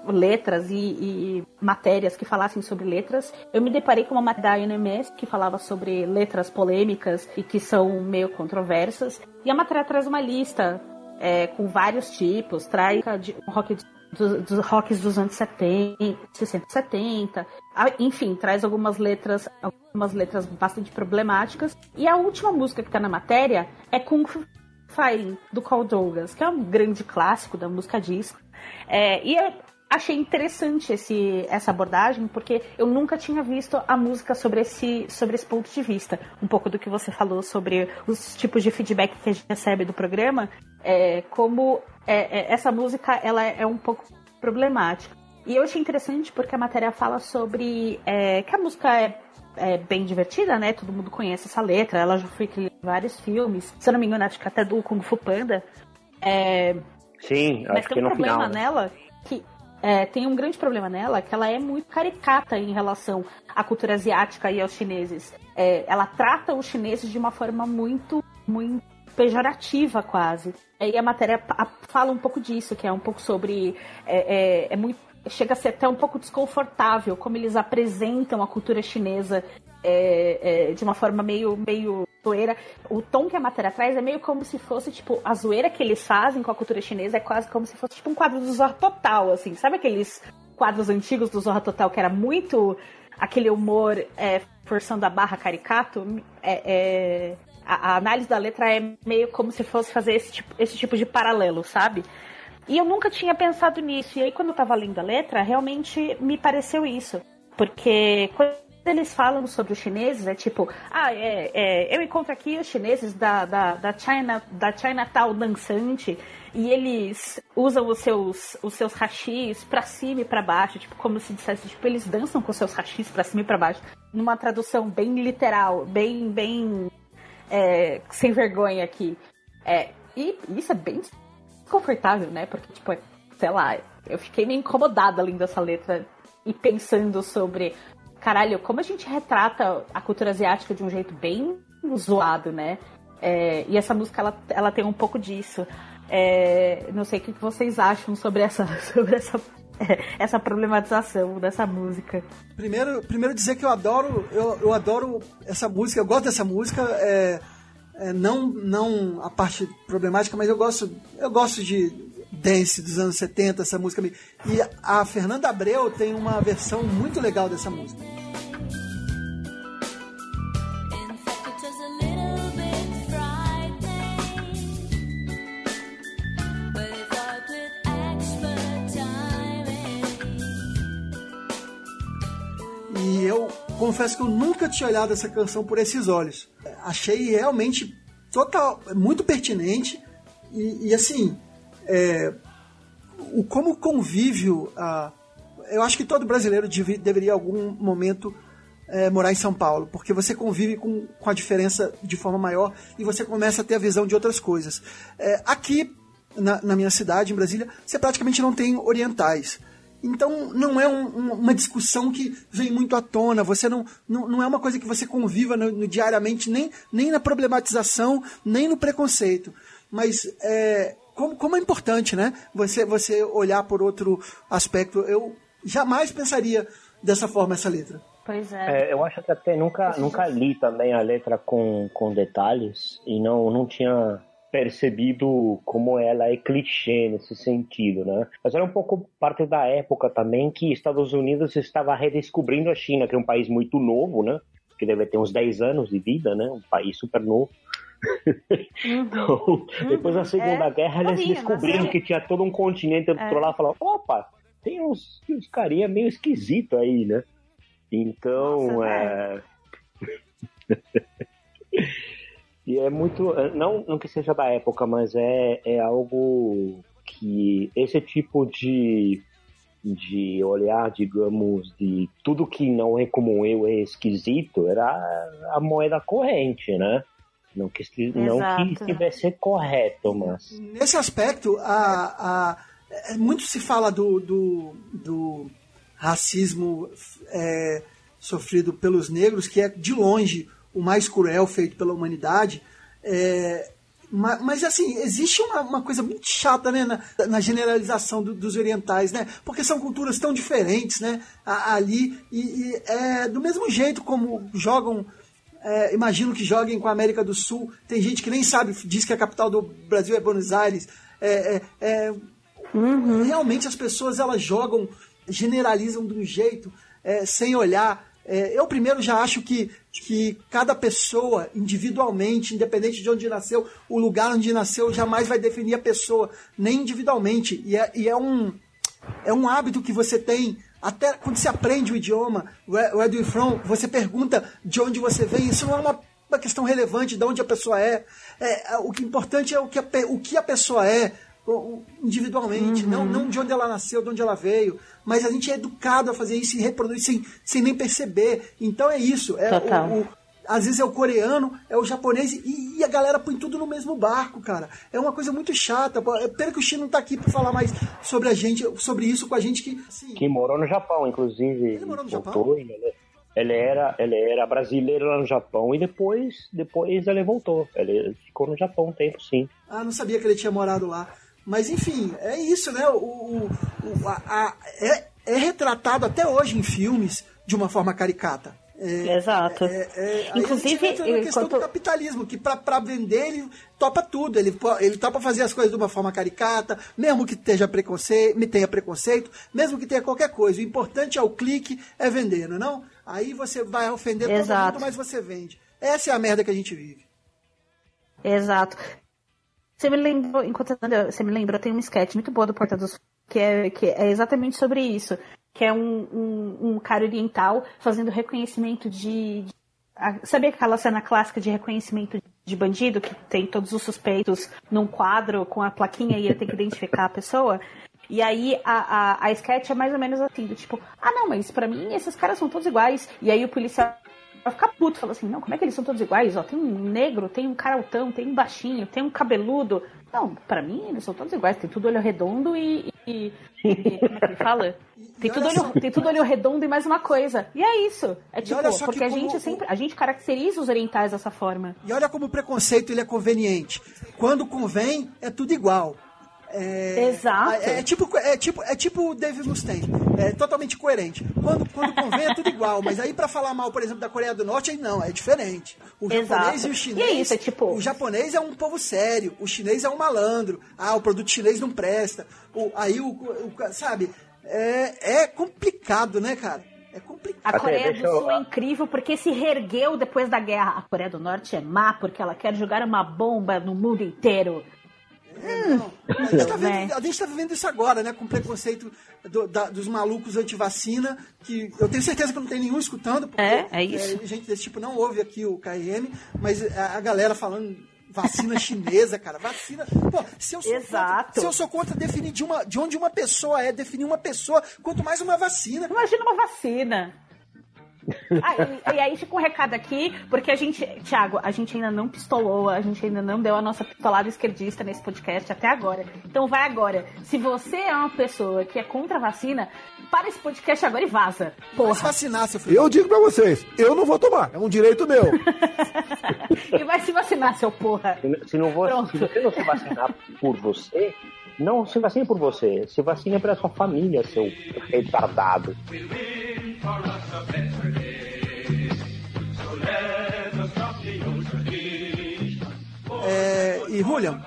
letras e, e matérias que falassem sobre letras, eu me deparei com uma matéria da INMS que falava sobre letras polêmicas e que são meio controversas. E a matéria traz uma lista é, com vários tipos, traz de rock dos, dos rocks dos anos 70, 60 70. Ah, Enfim, traz algumas letras, algumas letras bastante problemáticas. E a última música que tá na matéria é Kung Fu Fighting, do Carl Douglas, que é um grande clássico da música disco. É, e eu achei interessante esse, essa abordagem, porque eu nunca tinha visto a música sobre esse, sobre esse ponto de vista. Um pouco do que você falou sobre os tipos de feedback que a gente recebe do programa, é, como é, é, essa música ela é um pouco problemática. E eu achei interessante porque a matéria fala sobre é, que a música é, é bem divertida, né? Todo mundo conhece essa letra, ela já foi criada em vários filmes. Se eu não me engano, acho que até do Kung Fu Panda. É, Sim, mas acho tem que um no problema final. né? nela que é, tem um grande problema nela que ela é muito caricata em relação à cultura asiática e aos chineses. É, ela trata os chineses de uma forma muito, muito pejorativa quase. E a matéria fala um pouco disso, que é um pouco sobre é, é- é muito chega a ser até um pouco desconfortável como eles apresentam a cultura chinesa é, é, de uma forma meio meio zoeira. O tom que a matéria traz é meio como se fosse, tipo, a zoeira que eles fazem com a cultura chinesa é quase como se fosse, tipo, um quadro do Zorra Total, assim. Sabe aqueles quadros antigos do Zorra Total que era muito aquele humor é, forçando a barra caricato? É, é- a, a análise da letra é meio como se fosse fazer esse tipo, esse tipo de paralelo, sabe? E eu nunca tinha pensado nisso. E aí, quando eu tava lendo a letra, realmente me pareceu isso. Porque quando eles falam sobre os chineses, é tipo, ah, é, é, eu encontro aqui os chineses da, da, da China, da Chinatown dançante, e eles usam os seus, os seus hashis pra cima e pra baixo, tipo, como se dissesse, tipo, eles dançam com seus hashis pra cima e pra baixo. Numa tradução bem literal, bem, bem é, sem vergonha aqui. É, e isso é bem desconfortável, né? Porque, tipo, é- sei lá, eu fiquei meio incomodada lendo essa letra e pensando sobre, caralho, como a gente retrata a cultura asiática de um jeito bem zoado, né? É, e essa música, ela, ela tem um pouco disso. É, não sei o que vocês acham sobre essa, sobre essa, essa problematização dessa música. Primeiro, primeiro dizer que eu adoro, eu, eu adoro essa música, eu gosto dessa música, é, é, não, não a parte problemática, mas eu gosto, eu gosto de dance dos anos 70, essa música. E a Fernanda Abreu tem uma versão muito legal dessa música. E eu confesso que eu nunca tinha olhado essa canção por esses olhos. Achei realmente total, muito pertinente e, e, assim, é, o, como convívio. Ah, eu acho que todo brasileiro deveria, deveria em algum momento é, morar em São Paulo, porque você convive com, com a diferença de forma maior e você começa a ter a visão de outras coisas. É, aqui, na, na, minha cidade, em Brasília, você praticamente não tem orientais. Então, não é um, um, uma discussão que vem muito à tona, você não, não, não é uma coisa que você conviva no, no diariamente, nem, nem na problematização, nem no preconceito. Mas é, como, como é importante, né? Você, você olhar por outro aspecto. Eu jamais pensaria dessa forma essa letra. Pois é. é. eu acho que até nunca, nunca li também a letra com, com detalhes e não, não tinha percebido como ela é clichê nesse sentido, né? Mas era um pouco parte da época também que Estados Unidos estava redescobrindo a China, que é um país muito novo, né? Que deve ter uns 10 anos de vida, né? Um país super novo. Uhum. então, depois da Segunda é. Guerra, eles descobriram que tinha todo um continente do é. lado e falaram, opa, tem uns, uns carinha meio esquisito aí, né? Então, Nossa, é. e é muito. Não, não que seja da época, mas é, é algo que esse tipo de, de olhar, digamos, de tudo que não é como eu é esquisito, era a moeda corrente, né? Não que, não que estivesse correto, mas. Nesse aspecto, a, a, muito se fala do, do, do racismo é, sofrido pelos negros, que é de longe o mais cruel feito pela humanidade. É, mas, mas, assim, existe uma, uma, coisa muito chata né, na, na generalização do, dos orientais, né? Porque são culturas tão diferentes, né? Ali, e, e é, do mesmo jeito como jogam é, imagino que joguem com a América do Sul. Tem gente que nem sabe, diz que a capital do Brasil é Buenos Aires. É, é, é uhum. Realmente as pessoas elas jogam, generalizam de um jeito é, sem olhar. É, eu primeiro já acho que, que cada pessoa, individualmente, independente de onde nasceu, o lugar onde nasceu jamais vai definir a pessoa, nem individualmente. E é, e é um, é um hábito que você tem até quando você aprende o idioma, where, where do you from, você pergunta de onde você vem, isso não é uma, uma questão relevante de onde a pessoa é. é, é o que é importante é o que a, o que a pessoa é individualmente, uhum. não, não de onde ela nasceu, de onde ela veio. Mas a gente é educado a fazer isso e reproduzir sem, sem nem perceber. Então é isso. É o, o às vezes é o coreano, é o japonês, e, e, a galera põe tudo no mesmo barco, cara. É uma coisa muito chata. É pena que o Chino não tá aqui para falar mais sobre a gente, sobre isso com a gente que. Assim, que morou no Japão, inclusive. Ele morou no voltou, Japão? Ele, ele, era, ele era brasileiro lá no Japão e depois, depois ele voltou. Ele ficou no Japão um tempo, sim. Ah, não sabia que ele tinha morado lá. Mas enfim, é isso, né? O, o, a, a, é, é retratado até hoje em filmes de uma forma caricata. É, Exato. É, é, Inclusive, a questão do capitalismo, que para vender ele topa tudo, ele, ele topa fazer as coisas de uma forma caricata, mesmo que tenha preconceito, tenha preconceito, mesmo que tenha qualquer coisa. O importante é o clique, é vender, não é não? Aí você vai ofender Exato. todo mundo, mas você vende. Essa é a merda que a gente vive. Exato. Você me lembrou, enquanto você me lembrou, tem um sketch muito boa do Porta dos que é, que é exatamente sobre isso que é um, um, um cara oriental fazendo reconhecimento de, de Sabia aquela cena clássica de reconhecimento de bandido, que tem todos os suspeitos num quadro com a plaquinha e ele tem que identificar a pessoa? E aí a, a, a sketch é mais ou menos assim, do tipo, ah não, mas para mim esses caras são todos iguais. E aí o policial vai ficar puto, fala assim, não, como é que eles são todos iguais? Ó, tem um negro, tem um cara altão, tem um baixinho, tem um cabeludo. Não, para mim eles são todos iguais, tem tudo olho redondo e, e, e como é que ele fala? Tem tudo, olho, tem tudo olho redondo e mais uma coisa. E é isso. É tipo, porque a gente sempre. A gente caracteriza os orientais dessa forma. E olha como o preconceito ele é conveniente. Quando convém, é tudo igual. É, Exato. É, é, tipo, é tipo, é tipo o Dave Mustaine. É totalmente coerente. Quando, quando convém é tudo igual, mas aí para falar mal, por exemplo, da Coreia do Norte, aí não, é diferente. O Exato. japonês e o chinês. E é isso, é tipo... O japonês é um povo sério, o chinês é um malandro. Ah, o produto chinês não presta. O, aí o, o sabe, é, é complicado, né, cara? É complicado. A Coreia do Sul é incrível porque se reergueu depois da guerra. A Coreia do Norte é má porque ela quer jogar uma bomba no mundo inteiro. É, a, gente tá vendo, a gente tá vivendo isso agora, né? Com preconceito do, da, dos malucos anti-vacina, que eu tenho certeza que não tem nenhum escutando, porque é, é isso. É, gente desse tipo não ouve aqui o KM, mas a, a galera falando Vacina chinesa, cara. Vacina. Pô, se eu sou Exato. Contra, se eu sou contra definir de, uma, de onde uma pessoa é, definir uma pessoa, quanto mais uma vacina. Imagina uma vacina. Ah, e, e aí fica um recado aqui, porque a gente, Thiago, a gente ainda não pistolou, a gente ainda não deu a nossa pistolada esquerdista nesse podcast até agora. Então vai agora. Se você é uma pessoa que é contra a vacina, para esse podcast agora e vaza. Vai se Porra. vacinar, seu filho. Eu digo pra vocês, eu não vou tomar, é um direito meu. E vai se vacinar, seu porra. Se- Se, não vou, Pronto. se você não se vacinar por você, não se vacine por você. Se vacine pela sua família, seu retardado. É, e, Julian,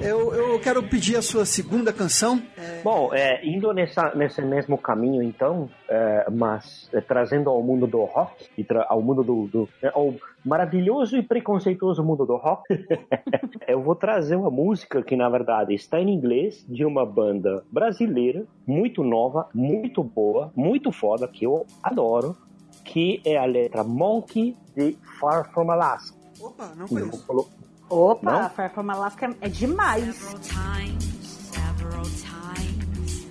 eu, eu quero pedir a sua segunda canção. É, Bom, é, indo nessa, nesse mesmo caminho, então, é, mas é, trazendo ao mundo do rock, e ao mundo do, do é, ao maravilhoso e preconceituoso mundo do rock, eu vou trazer uma música que, na verdade, está em inglês, de uma banda brasileira, muito nova, muito boa, muito foda, que eu adoro, que é a letra Monkey de Far From Alaska. Opa, não conheço. Opa, Não? Far From Alaska é demais. Several times,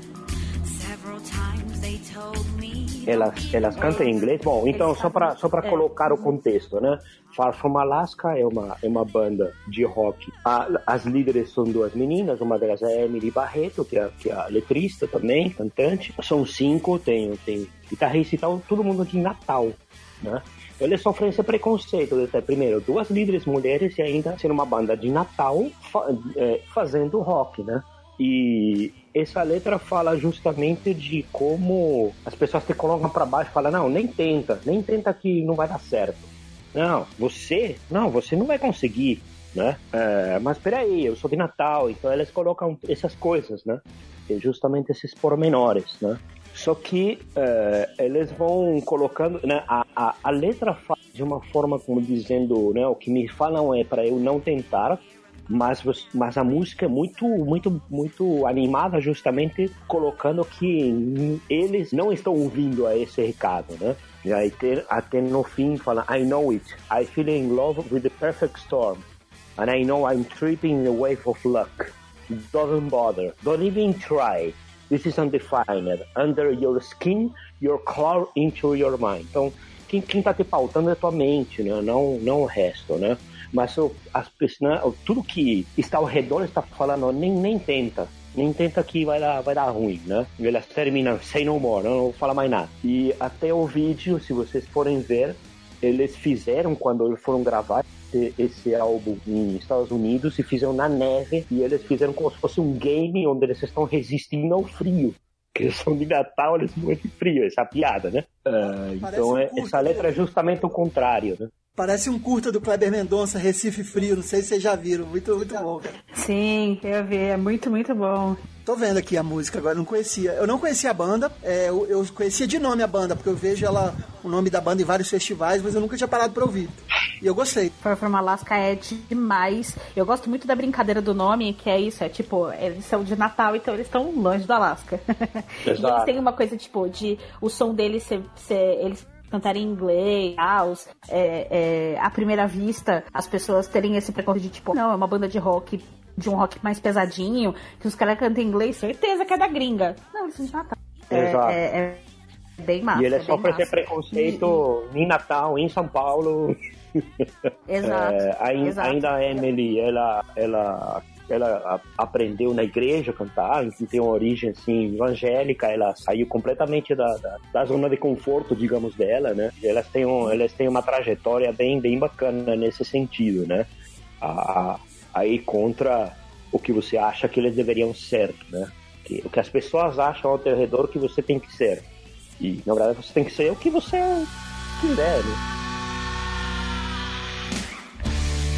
several times they told me elas, elas cantam em inglês. Bom, então só para só para É. colocar o contexto, né? Far From Alaska é uma é uma banda de rock. A- as líderes são duas meninas, uma delas é a Emily Barreto, que é, que é a letrista também, cantante. São cinco, tem tem guitarrista e tal, todo mundo de Natal, né? Eles sofrem esse preconceito de ter, primeiro, duas líderes mulheres e ainda ser uma banda de Natal fa- eh, fazendo rock, né? E essa letra fala justamente de como as pessoas te colocam para baixo e falam: não, nem tenta, nem tenta que não vai dar certo. Não, você, não, você não vai conseguir, né? É, mas peraí, eu sou de Natal, então eles colocam essas coisas, né? E justamente esses pormenores, né? Só que é, eles vão colocando, né? A, a, a letra fala de uma forma como dizendo, né? O que me falam é para eu não tentar, mas, mas a música é muito, muito, muito animada, justamente colocando que eles não estão ouvindo a esse recado, né? E aí tem, até no fim fala, I know it, I feel in love with the perfect storm, and I know I'm tripping in the wave of luck. Doesn't bother, don't even try. This is undefined. Under your skin, your claw into your mind. Então, quem, quem tá te pautando é a tua mente, né? Não, não o resto, né? Mas o- as né? tudo que está ao redor está falando, nem, nem tenta. Nem tenta que vai dar, vai dar ruim, né? E elas terminam, say no more, não vou falar mais nada. E até o vídeo, se vocês forem ver, eles fizeram quando foram gravar esse- esse álbum nos Estados Unidos e fizeram na neve e eles fizeram como se fosse um game onde eles estão resistindo ao frio. Que eles são de Natal, eles morrem de frio, essa piada, né? Parece então um é- curto, essa letra é justamente o contrário, né? Parece um curta do Kleber Mendonça, Recife Frio. Não sei se vocês já viram. Muito, muito bom, cara. Sim, eu vi, é muito, muito bom. Tô vendo aqui a música agora, não conhecia. Eu não conhecia a banda, é, eu, eu conhecia de nome a banda, porque eu vejo ela, o nome da banda em vários festivais, mas eu nunca tinha parado pra ouvir. E eu gostei. From Alaska é demais. Eu gosto muito da brincadeira do nome, que é isso, é tipo, eles são de Natal, então eles estão longe do Alasca. e eles têm uma coisa, tipo, de o som deles ser, ser- eles cantarem em inglês, ah, os, é, é, à primeira vista, as pessoas terem esse preconceito de tipo, não, é uma banda de rock, de um rock mais pesadinho, que os caras cantam em inglês, certeza que é da gringa. Não, eles são de Natal. É, Exato. é, é bem massa. e é eles bem sofrem esse massa. preconceito em Natal, em São Paulo. Exato. É, ai- exato. Ainda a Emily, ela, ela, ela aprendeu na igreja a cantar, enfim, tem uma origem assim, evangélica, ela saiu completamente da, da, da zona de conforto, digamos, dela, né? E elas têm, um, elas têm uma trajetória bem, bem bacana nesse sentido, né? A- aí contra o que você acha que eles deveriam ser, né? Que, o que as pessoas acham ao teu redor que você tem que ser. E, na verdade, você tem que ser o que você quiser, né?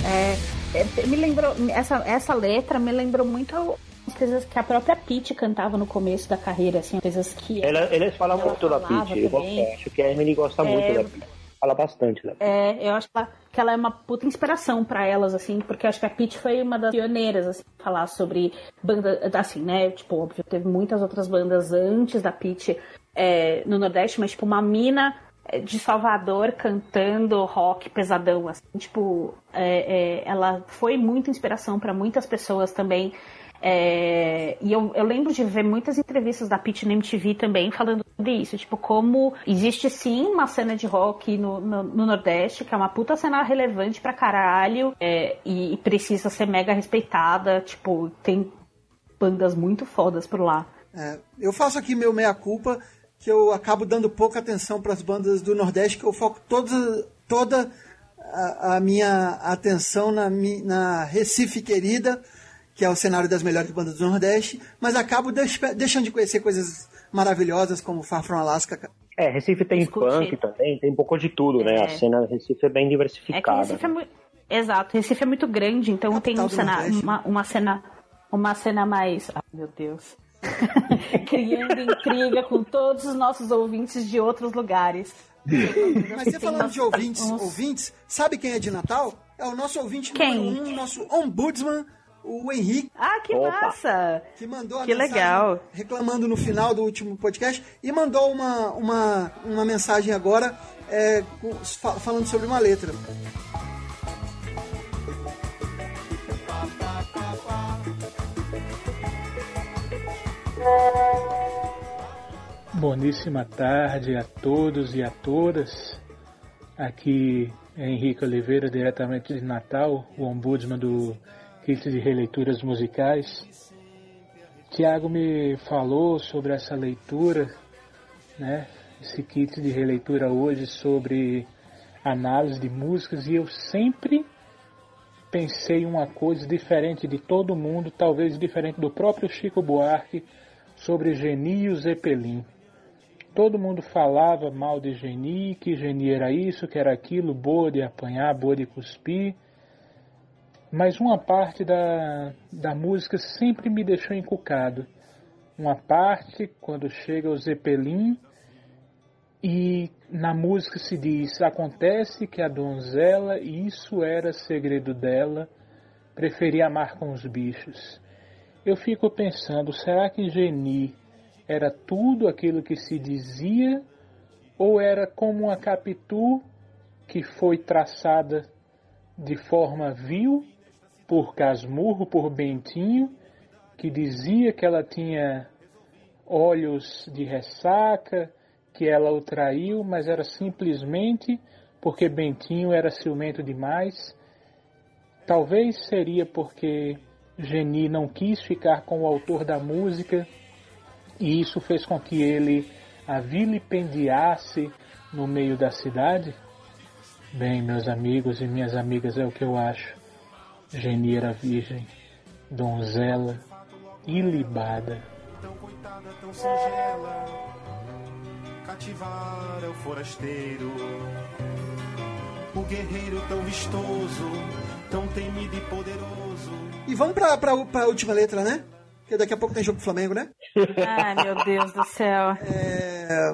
É, é, me lembrou, essa, essa letra me lembrou muito as coisas que a própria Pete cantava no começo da carreira, assim, coisas que. Ela, eles falam muito da Peach. Eu gosto- acho que a Emily gosta É. muito da Peach. Fala bastante da Peach. É, eu acho que ela, que ela é uma puta inspiração pra elas, assim, porque acho que a Pete foi uma das pioneiras, assim, falar sobre banda, assim, né? Tipo, óbvio, teve muitas outras bandas antes da Pete é, no Nordeste, mas, tipo, uma mina é, de Salvador cantando rock pesadão. Assim. Tipo, é, é, ela foi muita inspiração para muitas pessoas também. É, e eu, eu, lembro de ver muitas entrevistas da Pitty na MTV também falando sobre isso, tipo, como existe sim uma cena de rock no, no, no Nordeste, que é uma puta cena relevante pra caralho, é, e, e, precisa ser mega respeitada, tipo, tem bandas muito fodas por lá. É, eu faço aqui meu meia-culpa, que eu acabo dando pouca atenção para as bandas do Nordeste, que eu foco toda, toda a, a minha atenção na, na Recife querida, que é o cenário das melhores bandas do Nordeste, mas acabo deixando de conhecer coisas maravilhosas como Far From Alaska. É, Recife tem Escute. também, tem um pouco de tudo, né? é. né? A cena Recife é bem diversificada. É Recife é muito... Exato, Recife é muito grande, então Capital tem um cena, uma, uma cena uma cena mais. Ai, meu Deus. Criando intriga com todos os nossos ouvintes de outros lugares. Mas você falando de ouvintes, uns... ouvintes, sabe quem é de Natal? É o nosso ouvinte quem? número um, nosso ombudsman, o Henrique. Ah, que Opa. massa! Que mandou a que legal. reclamando no final do último podcast e mandou uma, uma, uma mensagem agora é, falando sobre uma letra. Boníssima tarde a todos e a todas. Aqui é Henrique Oliveira, diretamente de Natal, o ombudsman do kit de releituras musicais. Tiago me falou sobre essa leitura, né? Esse kit de releitura hoje sobre análise de músicas e eu sempre pensei uma coisa diferente de todo mundo, talvez diferente do próprio Chico Buarque sobre Geni e o Zeppelin. Todo mundo falava mal de Geni, que Geni era isso, que era aquilo, boa de apanhar, boa de cuspir. Mas uma parte da, da música sempre me deixou encucado. Uma parte, quando chega o Zeppelin, e na música se diz: acontece que a donzela, e isso era segredo dela, preferia amar com os bichos. Eu fico pensando, será que Geni era tudo aquilo que se dizia ou era como uma Capitu que foi traçada de forma vil por Casmurro, por Bentinho, que dizia que ela tinha olhos de ressaca, que ela o traiu, mas era simplesmente porque Bentinho era ciumento demais. Talvez seria porque Geni não quis ficar com o autor da música e isso fez com que ele a vilipendiasse no meio da cidade? Bem, meus amigos e minhas amigas, é o que eu acho. Geni era virgem, donzela, ilibada. Tão coitada, tão singela, cativar é o forasteiro, o guerreiro tão vistoso, tão temido e poderoso e vamos pra, pra, pra última letra, né? Porque daqui a pouco tem jogo do Flamengo, né? Ai, meu Deus do céu. É...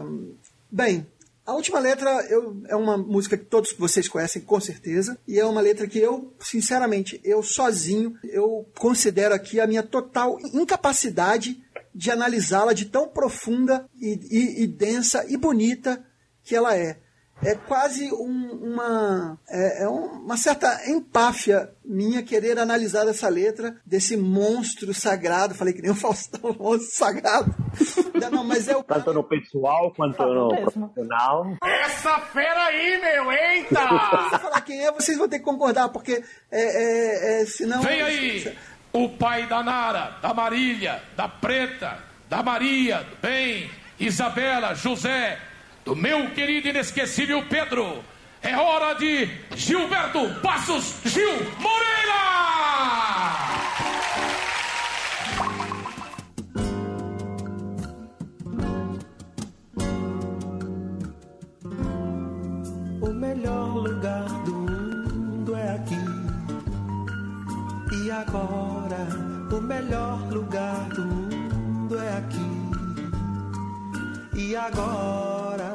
Bem, a última letra eu, é uma música que todos vocês conhecem com certeza e é uma letra que eu, sinceramente, eu sozinho, eu considero aqui a minha total incapacidade de analisá-la de tão profunda e, e, e densa e bonita que ela é é quase um, uma, é, é, uma certa empáfia minha querer analisar essa letra desse monstro sagrado. Falei que nem o Faustão, monstro sagrado. Não, mas é o Tanto no pessoal quanto no profissional. Essa fera aí, meu, eita! Se falar quem é, vocês vão ter que concordar, porque é, é, é senão. Vem aí! O pai da Nara, da Marília, da Preta, da Maria, do Bem, Isabela, José, do meu querido inesquecível Pedro. É hora de Gilberto Passos Gil Moreira! O melhor lugar do mundo é aqui. E agora, o melhor lugar do mundo é aqui. E agora?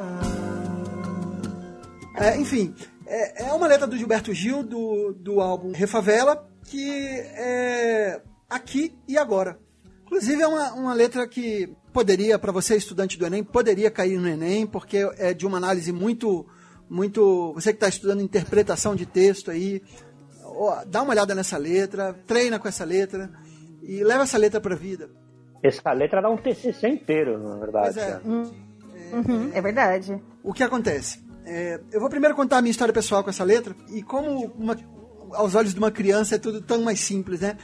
É, enfim, é, é, uma letra do Gilberto Gil, do, do álbum Refavela, que é aqui e agora. Inclusive é uma, uma letra que poderia, para você estudante do Enem, poderia cair no Enem, porque é de uma análise muito, muito. Você que está estudando interpretação de texto aí, ó, dá uma olhada nessa letra, treina com essa letra e leva essa letra para a vida. Essa letra dá um TCC inteiro, na verdade. Pois é. cara. Uhum, é verdade. O que acontece? É, eu vou primeiro contar a minha história pessoal com essa letra, e como uma- aos olhos de uma criança é tudo tão mais simples, né?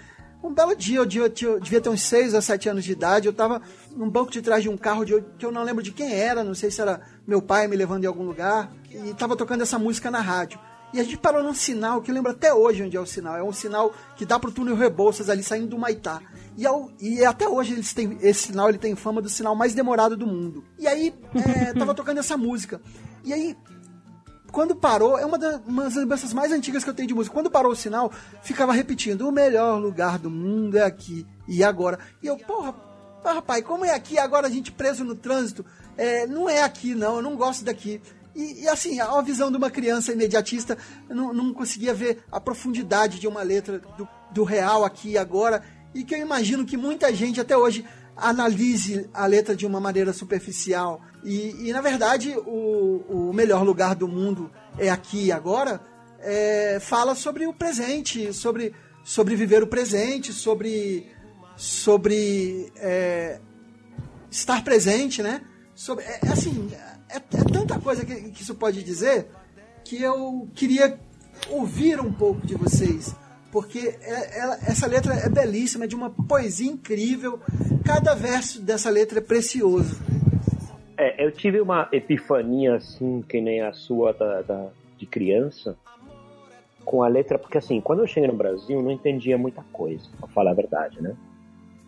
Um belo dia, eu, devia ter uns 6 ou 7 anos de idade, eu tava num banco de trás de um carro de- que eu não lembro de quem era, não sei se era meu pai me levando em algum lugar, e tava tocando essa música na rádio. E a gente parou num sinal que eu lembro até hoje onde é o sinal. É um sinal que dá pro túnel Rebouças ali saindo do Maitá. E, ao- e até hoje eles têm, esse sinal ele tem fama do sinal mais demorado do mundo. E aí é, tava tocando essa música. E aí quando parou, é uma das, uma das lembranças mais antigas que eu tenho de música. Quando parou o sinal, ficava repetindo: o melhor lugar do mundo é aqui e agora. E eu, porra, pai, como é aqui agora a gente preso no trânsito? É, não é aqui, não, eu não gosto daqui. E, e, assim, a visão de uma criança imediatista não, não conseguia ver a profundidade de uma letra do, do real aqui e agora. E que eu imagino que muita gente até hoje analise a letra de uma maneira superficial. E, e, na verdade, o, o melhor lugar do mundo é aqui e agora. é, fala sobre o presente, sobre, sobre viver o presente, sobre, sobre é, estar presente, né? Sobre, é assim, é, é tanta coisa que, que isso pode dizer que eu queria ouvir um pouco de vocês porque é- ela- essa letra é belíssima, é de uma poesia incrível. Cada verso dessa letra é precioso. É, eu tive uma epifania assim, que nem a sua da, da- de criança, com a letra, porque assim, quando eu cheguei no Brasil, não entendia muita coisa, pra falar a verdade, né?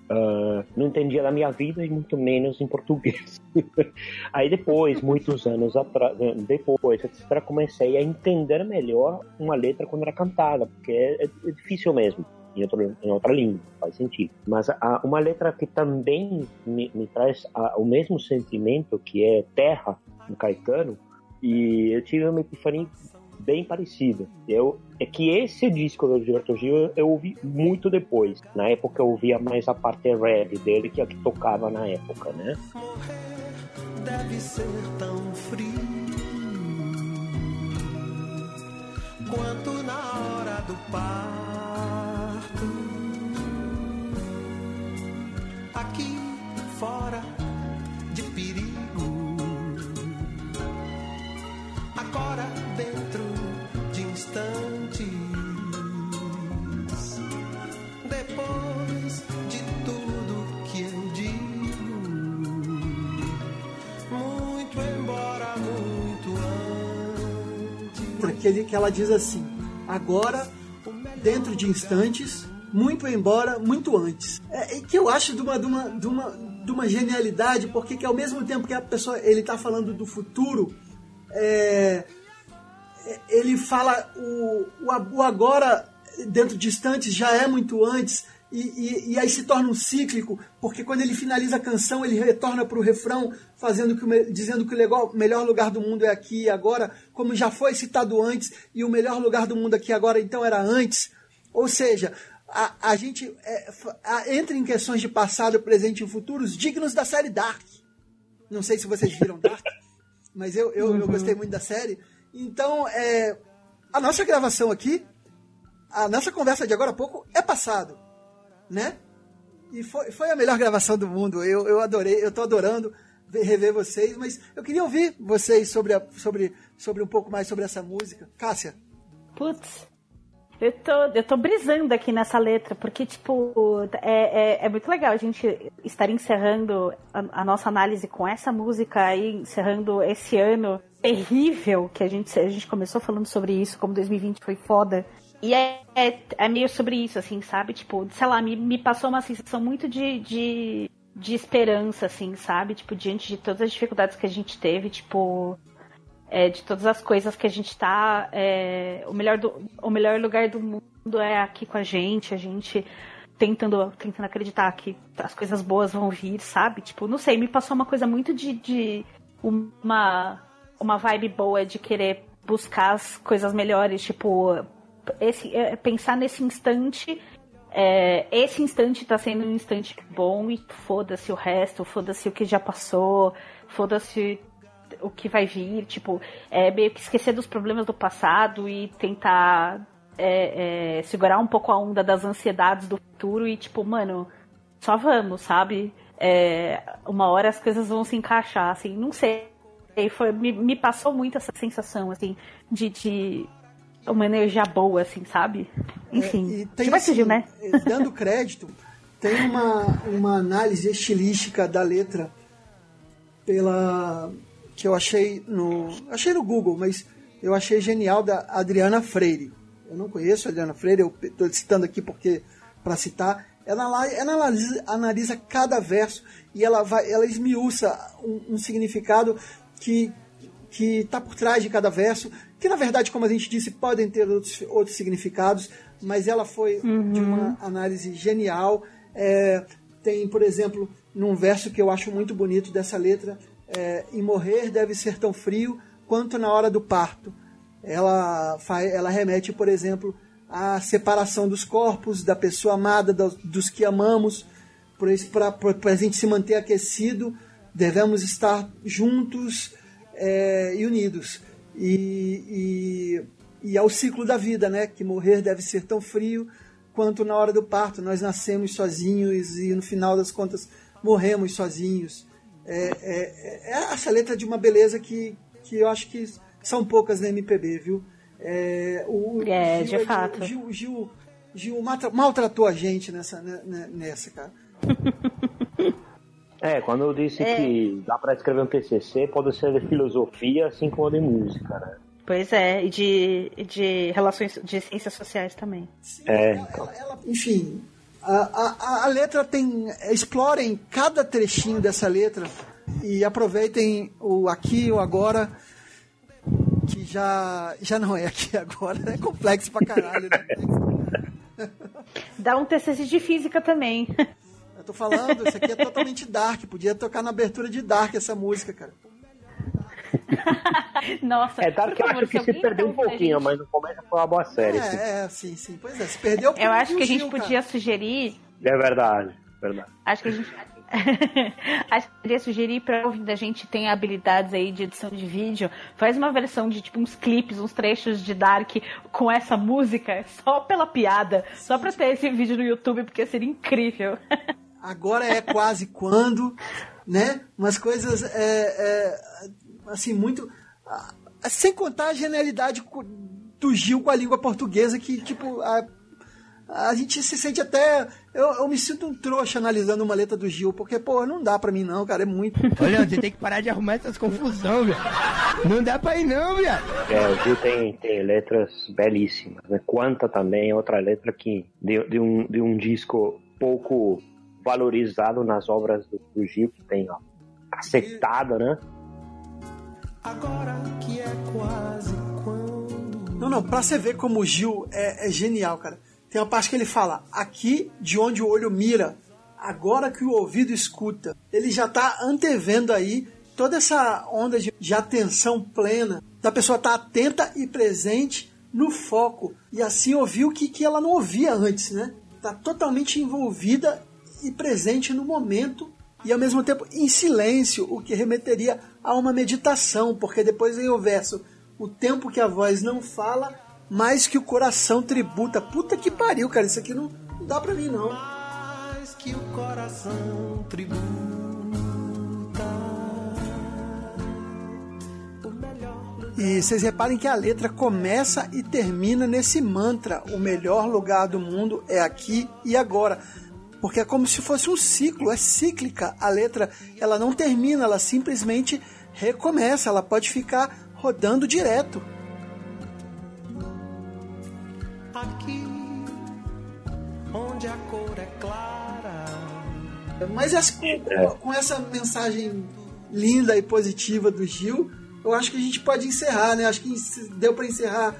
Ah, não entendia da minha vida e muito menos em português. Aí depois, muitos anos atrás, depois, etc., comecei a entender melhor uma letra quando era cantada, porque é, é difícil mesmo. Em, outro, em outra língua, faz sentido. Mas uma letra que também me, me traz a- o mesmo sentimento, que é Terra, do Caetano, e eu tive uma epifania bem parecida. Eu, é que esse disco do Gilberto Gil eu, ouvi muito depois. Na época eu ouvia mais a parte reggae dele, que é a que tocava na época, né? deve ser tão frio quanto na hora do parto. Aqui fora de perigo, agora dentro de instantes. Depois de tudo que eu digo, muito embora, muito antes. Que, ele- que ela diz assim: agora, dentro de instantes, muito embora, muito antes. É, e que eu acho de uma, de uma, de uma, de uma genialidade, porque que ao mesmo tempo que a pessoa ele está falando do futuro, é, é, ele fala o, o agora dentro de instantes já é muito antes. E, e- e aí se torna um cíclico, porque quando ele finaliza a canção, ele retorna para o refrão, fazendo que dizendo que o legal- melhor lugar do mundo é aqui e agora, como já foi citado antes, e o melhor lugar do mundo aqui e agora então era antes. Ou seja, a, a gente é, a- entra em questões de passado, presente e futuros dignos da série Dark. Não sei se vocês viram Dark, mas eu, eu, eu gostei muito da série. Então, é, a nossa gravação aqui, a nossa conversa de agora a pouco é passado, né? E foi, foi a melhor gravação do mundo. Eu, eu adorei, eu tô adorando ver- rever vocês, mas eu queria ouvir vocês sobre, a- sobre, sobre um pouco mais sobre essa música. Cássia. Putz, eu tô, eu tô brisando aqui nessa letra, porque, tipo, é, é, é muito legal a gente estar encerrando a, a nossa análise com essa música aí, encerrando esse ano terrível que a gente, a gente começou falando sobre isso, como 2020 foi foda. E é, é, é meio sobre isso, assim, sabe? Tipo, sei lá, me, me passou uma sensação muito de, de, de esperança, assim, sabe? Tipo, diante de todas as dificuldades que a gente teve, tipo, é, de todas as coisas que a gente tá. é, o, melhor do, o melhor lugar do mundo é aqui com a gente, a gente tentando, tentando acreditar que as coisas boas vão vir, sabe? Tipo, não sei, me passou uma coisa muito de, de uma, uma vibe boa de querer buscar as coisas melhores, tipo, esse, é, pensar nesse instante é, esse instante tá sendo um instante bom e foda-se o resto, foda-se o que já passou, foda-se o que vai vir, tipo, é meio que esquecer dos problemas do passado e tentar é, é, segurar um pouco a onda das ansiedades do futuro e, tipo, mano, só vamos, sabe? É, uma hora as coisas vão se encaixar, assim, não sei. Foi, me, me passou muito essa sensação, assim, de, de uma energia boa, assim, sabe? Enfim. É, tem, tipo assim, né? Dando crédito, tem uma, uma análise estilística da letra pela que eu achei no achei no Google, mas eu achei genial da Adriana Freire. Eu não conheço a Adriana Freire, eu estou citando aqui porque para citar. Ela, ela analisa, analisa, cada verso e ela vai, ela esmiuça um, um significado que que está por trás de cada verso, que na verdade, como a gente disse, podem ter outros, outros significados, mas ela foi Uhum. de uma análise genial. É, tem, por exemplo, num verso que eu acho muito bonito dessa letra, é, e morrer deve ser tão frio quanto na hora do parto. Ela, faz, ela remete, por exemplo, à separação dos corpos, da pessoa amada, dos, dos que amamos. Para a gente se manter aquecido, devemos estar juntos é, e unidos. E, e, e é o ciclo da vida, né? Que morrer deve ser tão frio quanto na hora do parto. Nós nascemos sozinhos e no final das contas morremos sozinhos. É, é, é essa letra de uma beleza que, que eu acho que são poucas na MPB, viu? É, o, É, Gil, de fato. Gil, Gil, Gil maltra- maltratou a gente nessa, né, né, nessa cara. É, quando eu disse É. que dá pra escrever um TCC, pode ser de filosofia, assim como de música, né? Pois é, e de, de relações de ciências sociais também. É, então. Enfim, a, a, a letra tem. Explorem cada trechinho dessa letra e aproveitem o aqui o agora, que já, já não é aqui e agora, é complexo pra caralho, né? Dá um TCC de física também. Eu tô falando, isso aqui é totalmente dark, podia tocar na abertura de dark essa música, cara. Nossa, É, favor, acho que se perdeu um pouquinho, gente- mas no começo foi uma boa série. sim. É, é, sim, sim. Pois é, se perdeu Eu acho que a gente cara. podia sugerir. É verdade, verdade. Acho que a gente. acho que poderia sugerir pra ouvir da gente tem habilidades aí de edição de vídeo. Faz uma versão de tipo uns clipes, uns trechos de Dark com essa música, só pela piada. Só pra ter esse vídeo no YouTube, porque seria incrível. Agora é quase quando, né? Umas coisas, é, é, assim, muito... Sem contar a genialidade do Gil com a língua portuguesa, que, tipo, a, a gente se sente até... Eu, eu me sinto um trouxa analisando uma letra do Gil, porque, pô, não dá pra mim não, cara, é muito... Olha, você tem que parar de arrumar essas confusão, velho. Não dá pra ir não, viado. É, o Gil tem, tem letras belíssimas, né? Quanta também, é outra letra que de, de, um, de um disco pouco valorizado nas obras do, do Gil, que tem ó, cacetada, né? Agora que é quase quando. Não, não, pra você ver como o Gil é, é genial, cara. Tem uma parte que ele fala, aqui de onde o olho mira, agora que o ouvido escuta. Ele já tá antevendo aí toda essa onda de, de atenção plena, da pessoa estar atenta e presente no foco. E assim ouvir o que, que ela não ouvia antes, né? Tá totalmente envolvida e presente no momento e ao mesmo tempo em silêncio, o que remeteria a uma meditação, porque depois vem o verso: o tempo que a voz não fala, mais que o coração tributa. Puta que pariu, cara, isso aqui não, não dá pra mim não. Mais que o coração tributa. E vocês reparem que a letra começa e termina nesse mantra: o melhor lugar do mundo é aqui e agora. Porque é como se fosse um ciclo, é cíclica. A letra, ela não termina, ela simplesmente recomeça, ela pode ficar rodando direto. aqui, onde a cor é clara. Mas essa- com, com essa mensagem linda e positiva do Gil, eu acho que a gente pode encerrar, né? Acho que deu para encerrar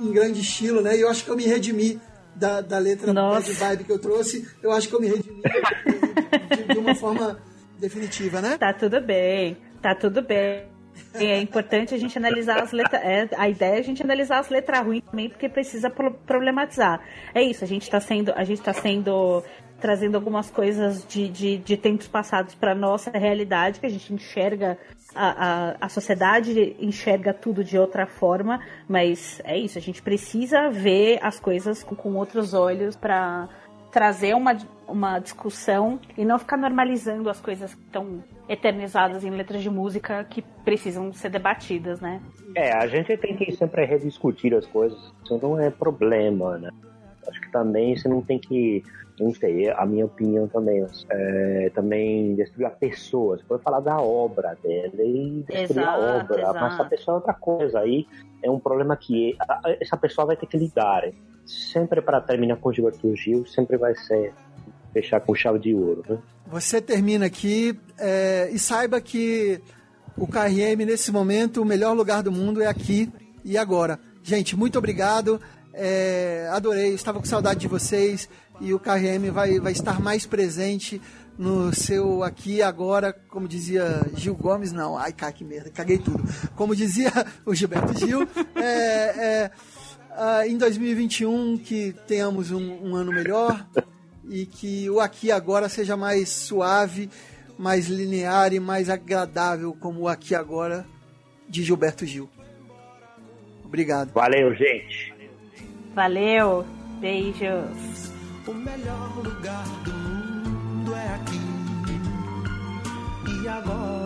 em grande estilo, né? E eu acho que eu me redimi da, da letra Nossa. bad vibe que eu trouxe. Eu acho que eu me redimi de, de- uma forma definitiva, né? Tá tudo bem, tá tudo bem. é importante a gente analisar as letras. É, a ideia é a gente analisar as letras ruins também, porque precisa pro problematizar. É isso, a gente está sendo, a gente tá sendo trazendo algumas coisas de, de, de tempos passados para nossa realidade, que a gente enxerga a, a, a sociedade enxerga tudo de outra forma, mas é isso, a gente precisa ver as coisas com, com outros olhos para trazer uma, uma discussão e não ficar normalizando as coisas que estão eternizadas em letras de música que precisam ser debatidas, né? É, a gente tem que sempre rediscutir as coisas, isso não é problema, né? Acho que também você não tem que, não sei, a minha opinião também, é, também destruir a pessoa. Você pode falar da obra dela e destruir Exato, a obra, exato. mas a pessoa é outra coisa. Aí é um problema que essa pessoa vai ter que lidar. Sempre para terminar com o Gilberto Gil, sempre vai ser fechar com chave de ouro, né? Você termina aqui é, e saiba que o KRM, nesse momento, o melhor lugar do mundo é aqui e agora. Gente, muito obrigado. É, adorei, estava com saudade de vocês e o KRM vai, vai estar mais presente no seu aqui agora, como dizia Gil Gomes, não, ai, cara, que merda, caguei tudo. Como dizia o Gilberto Gil, é, é, ah, em 2021 que tenhamos um, um ano melhor e que o aqui agora seja mais suave, mais linear e mais agradável, como o aqui agora de Gilberto Gil. Obrigado. Valeu, gente. Valeu, beijos. O melhor lugar do mundo é aqui e agora.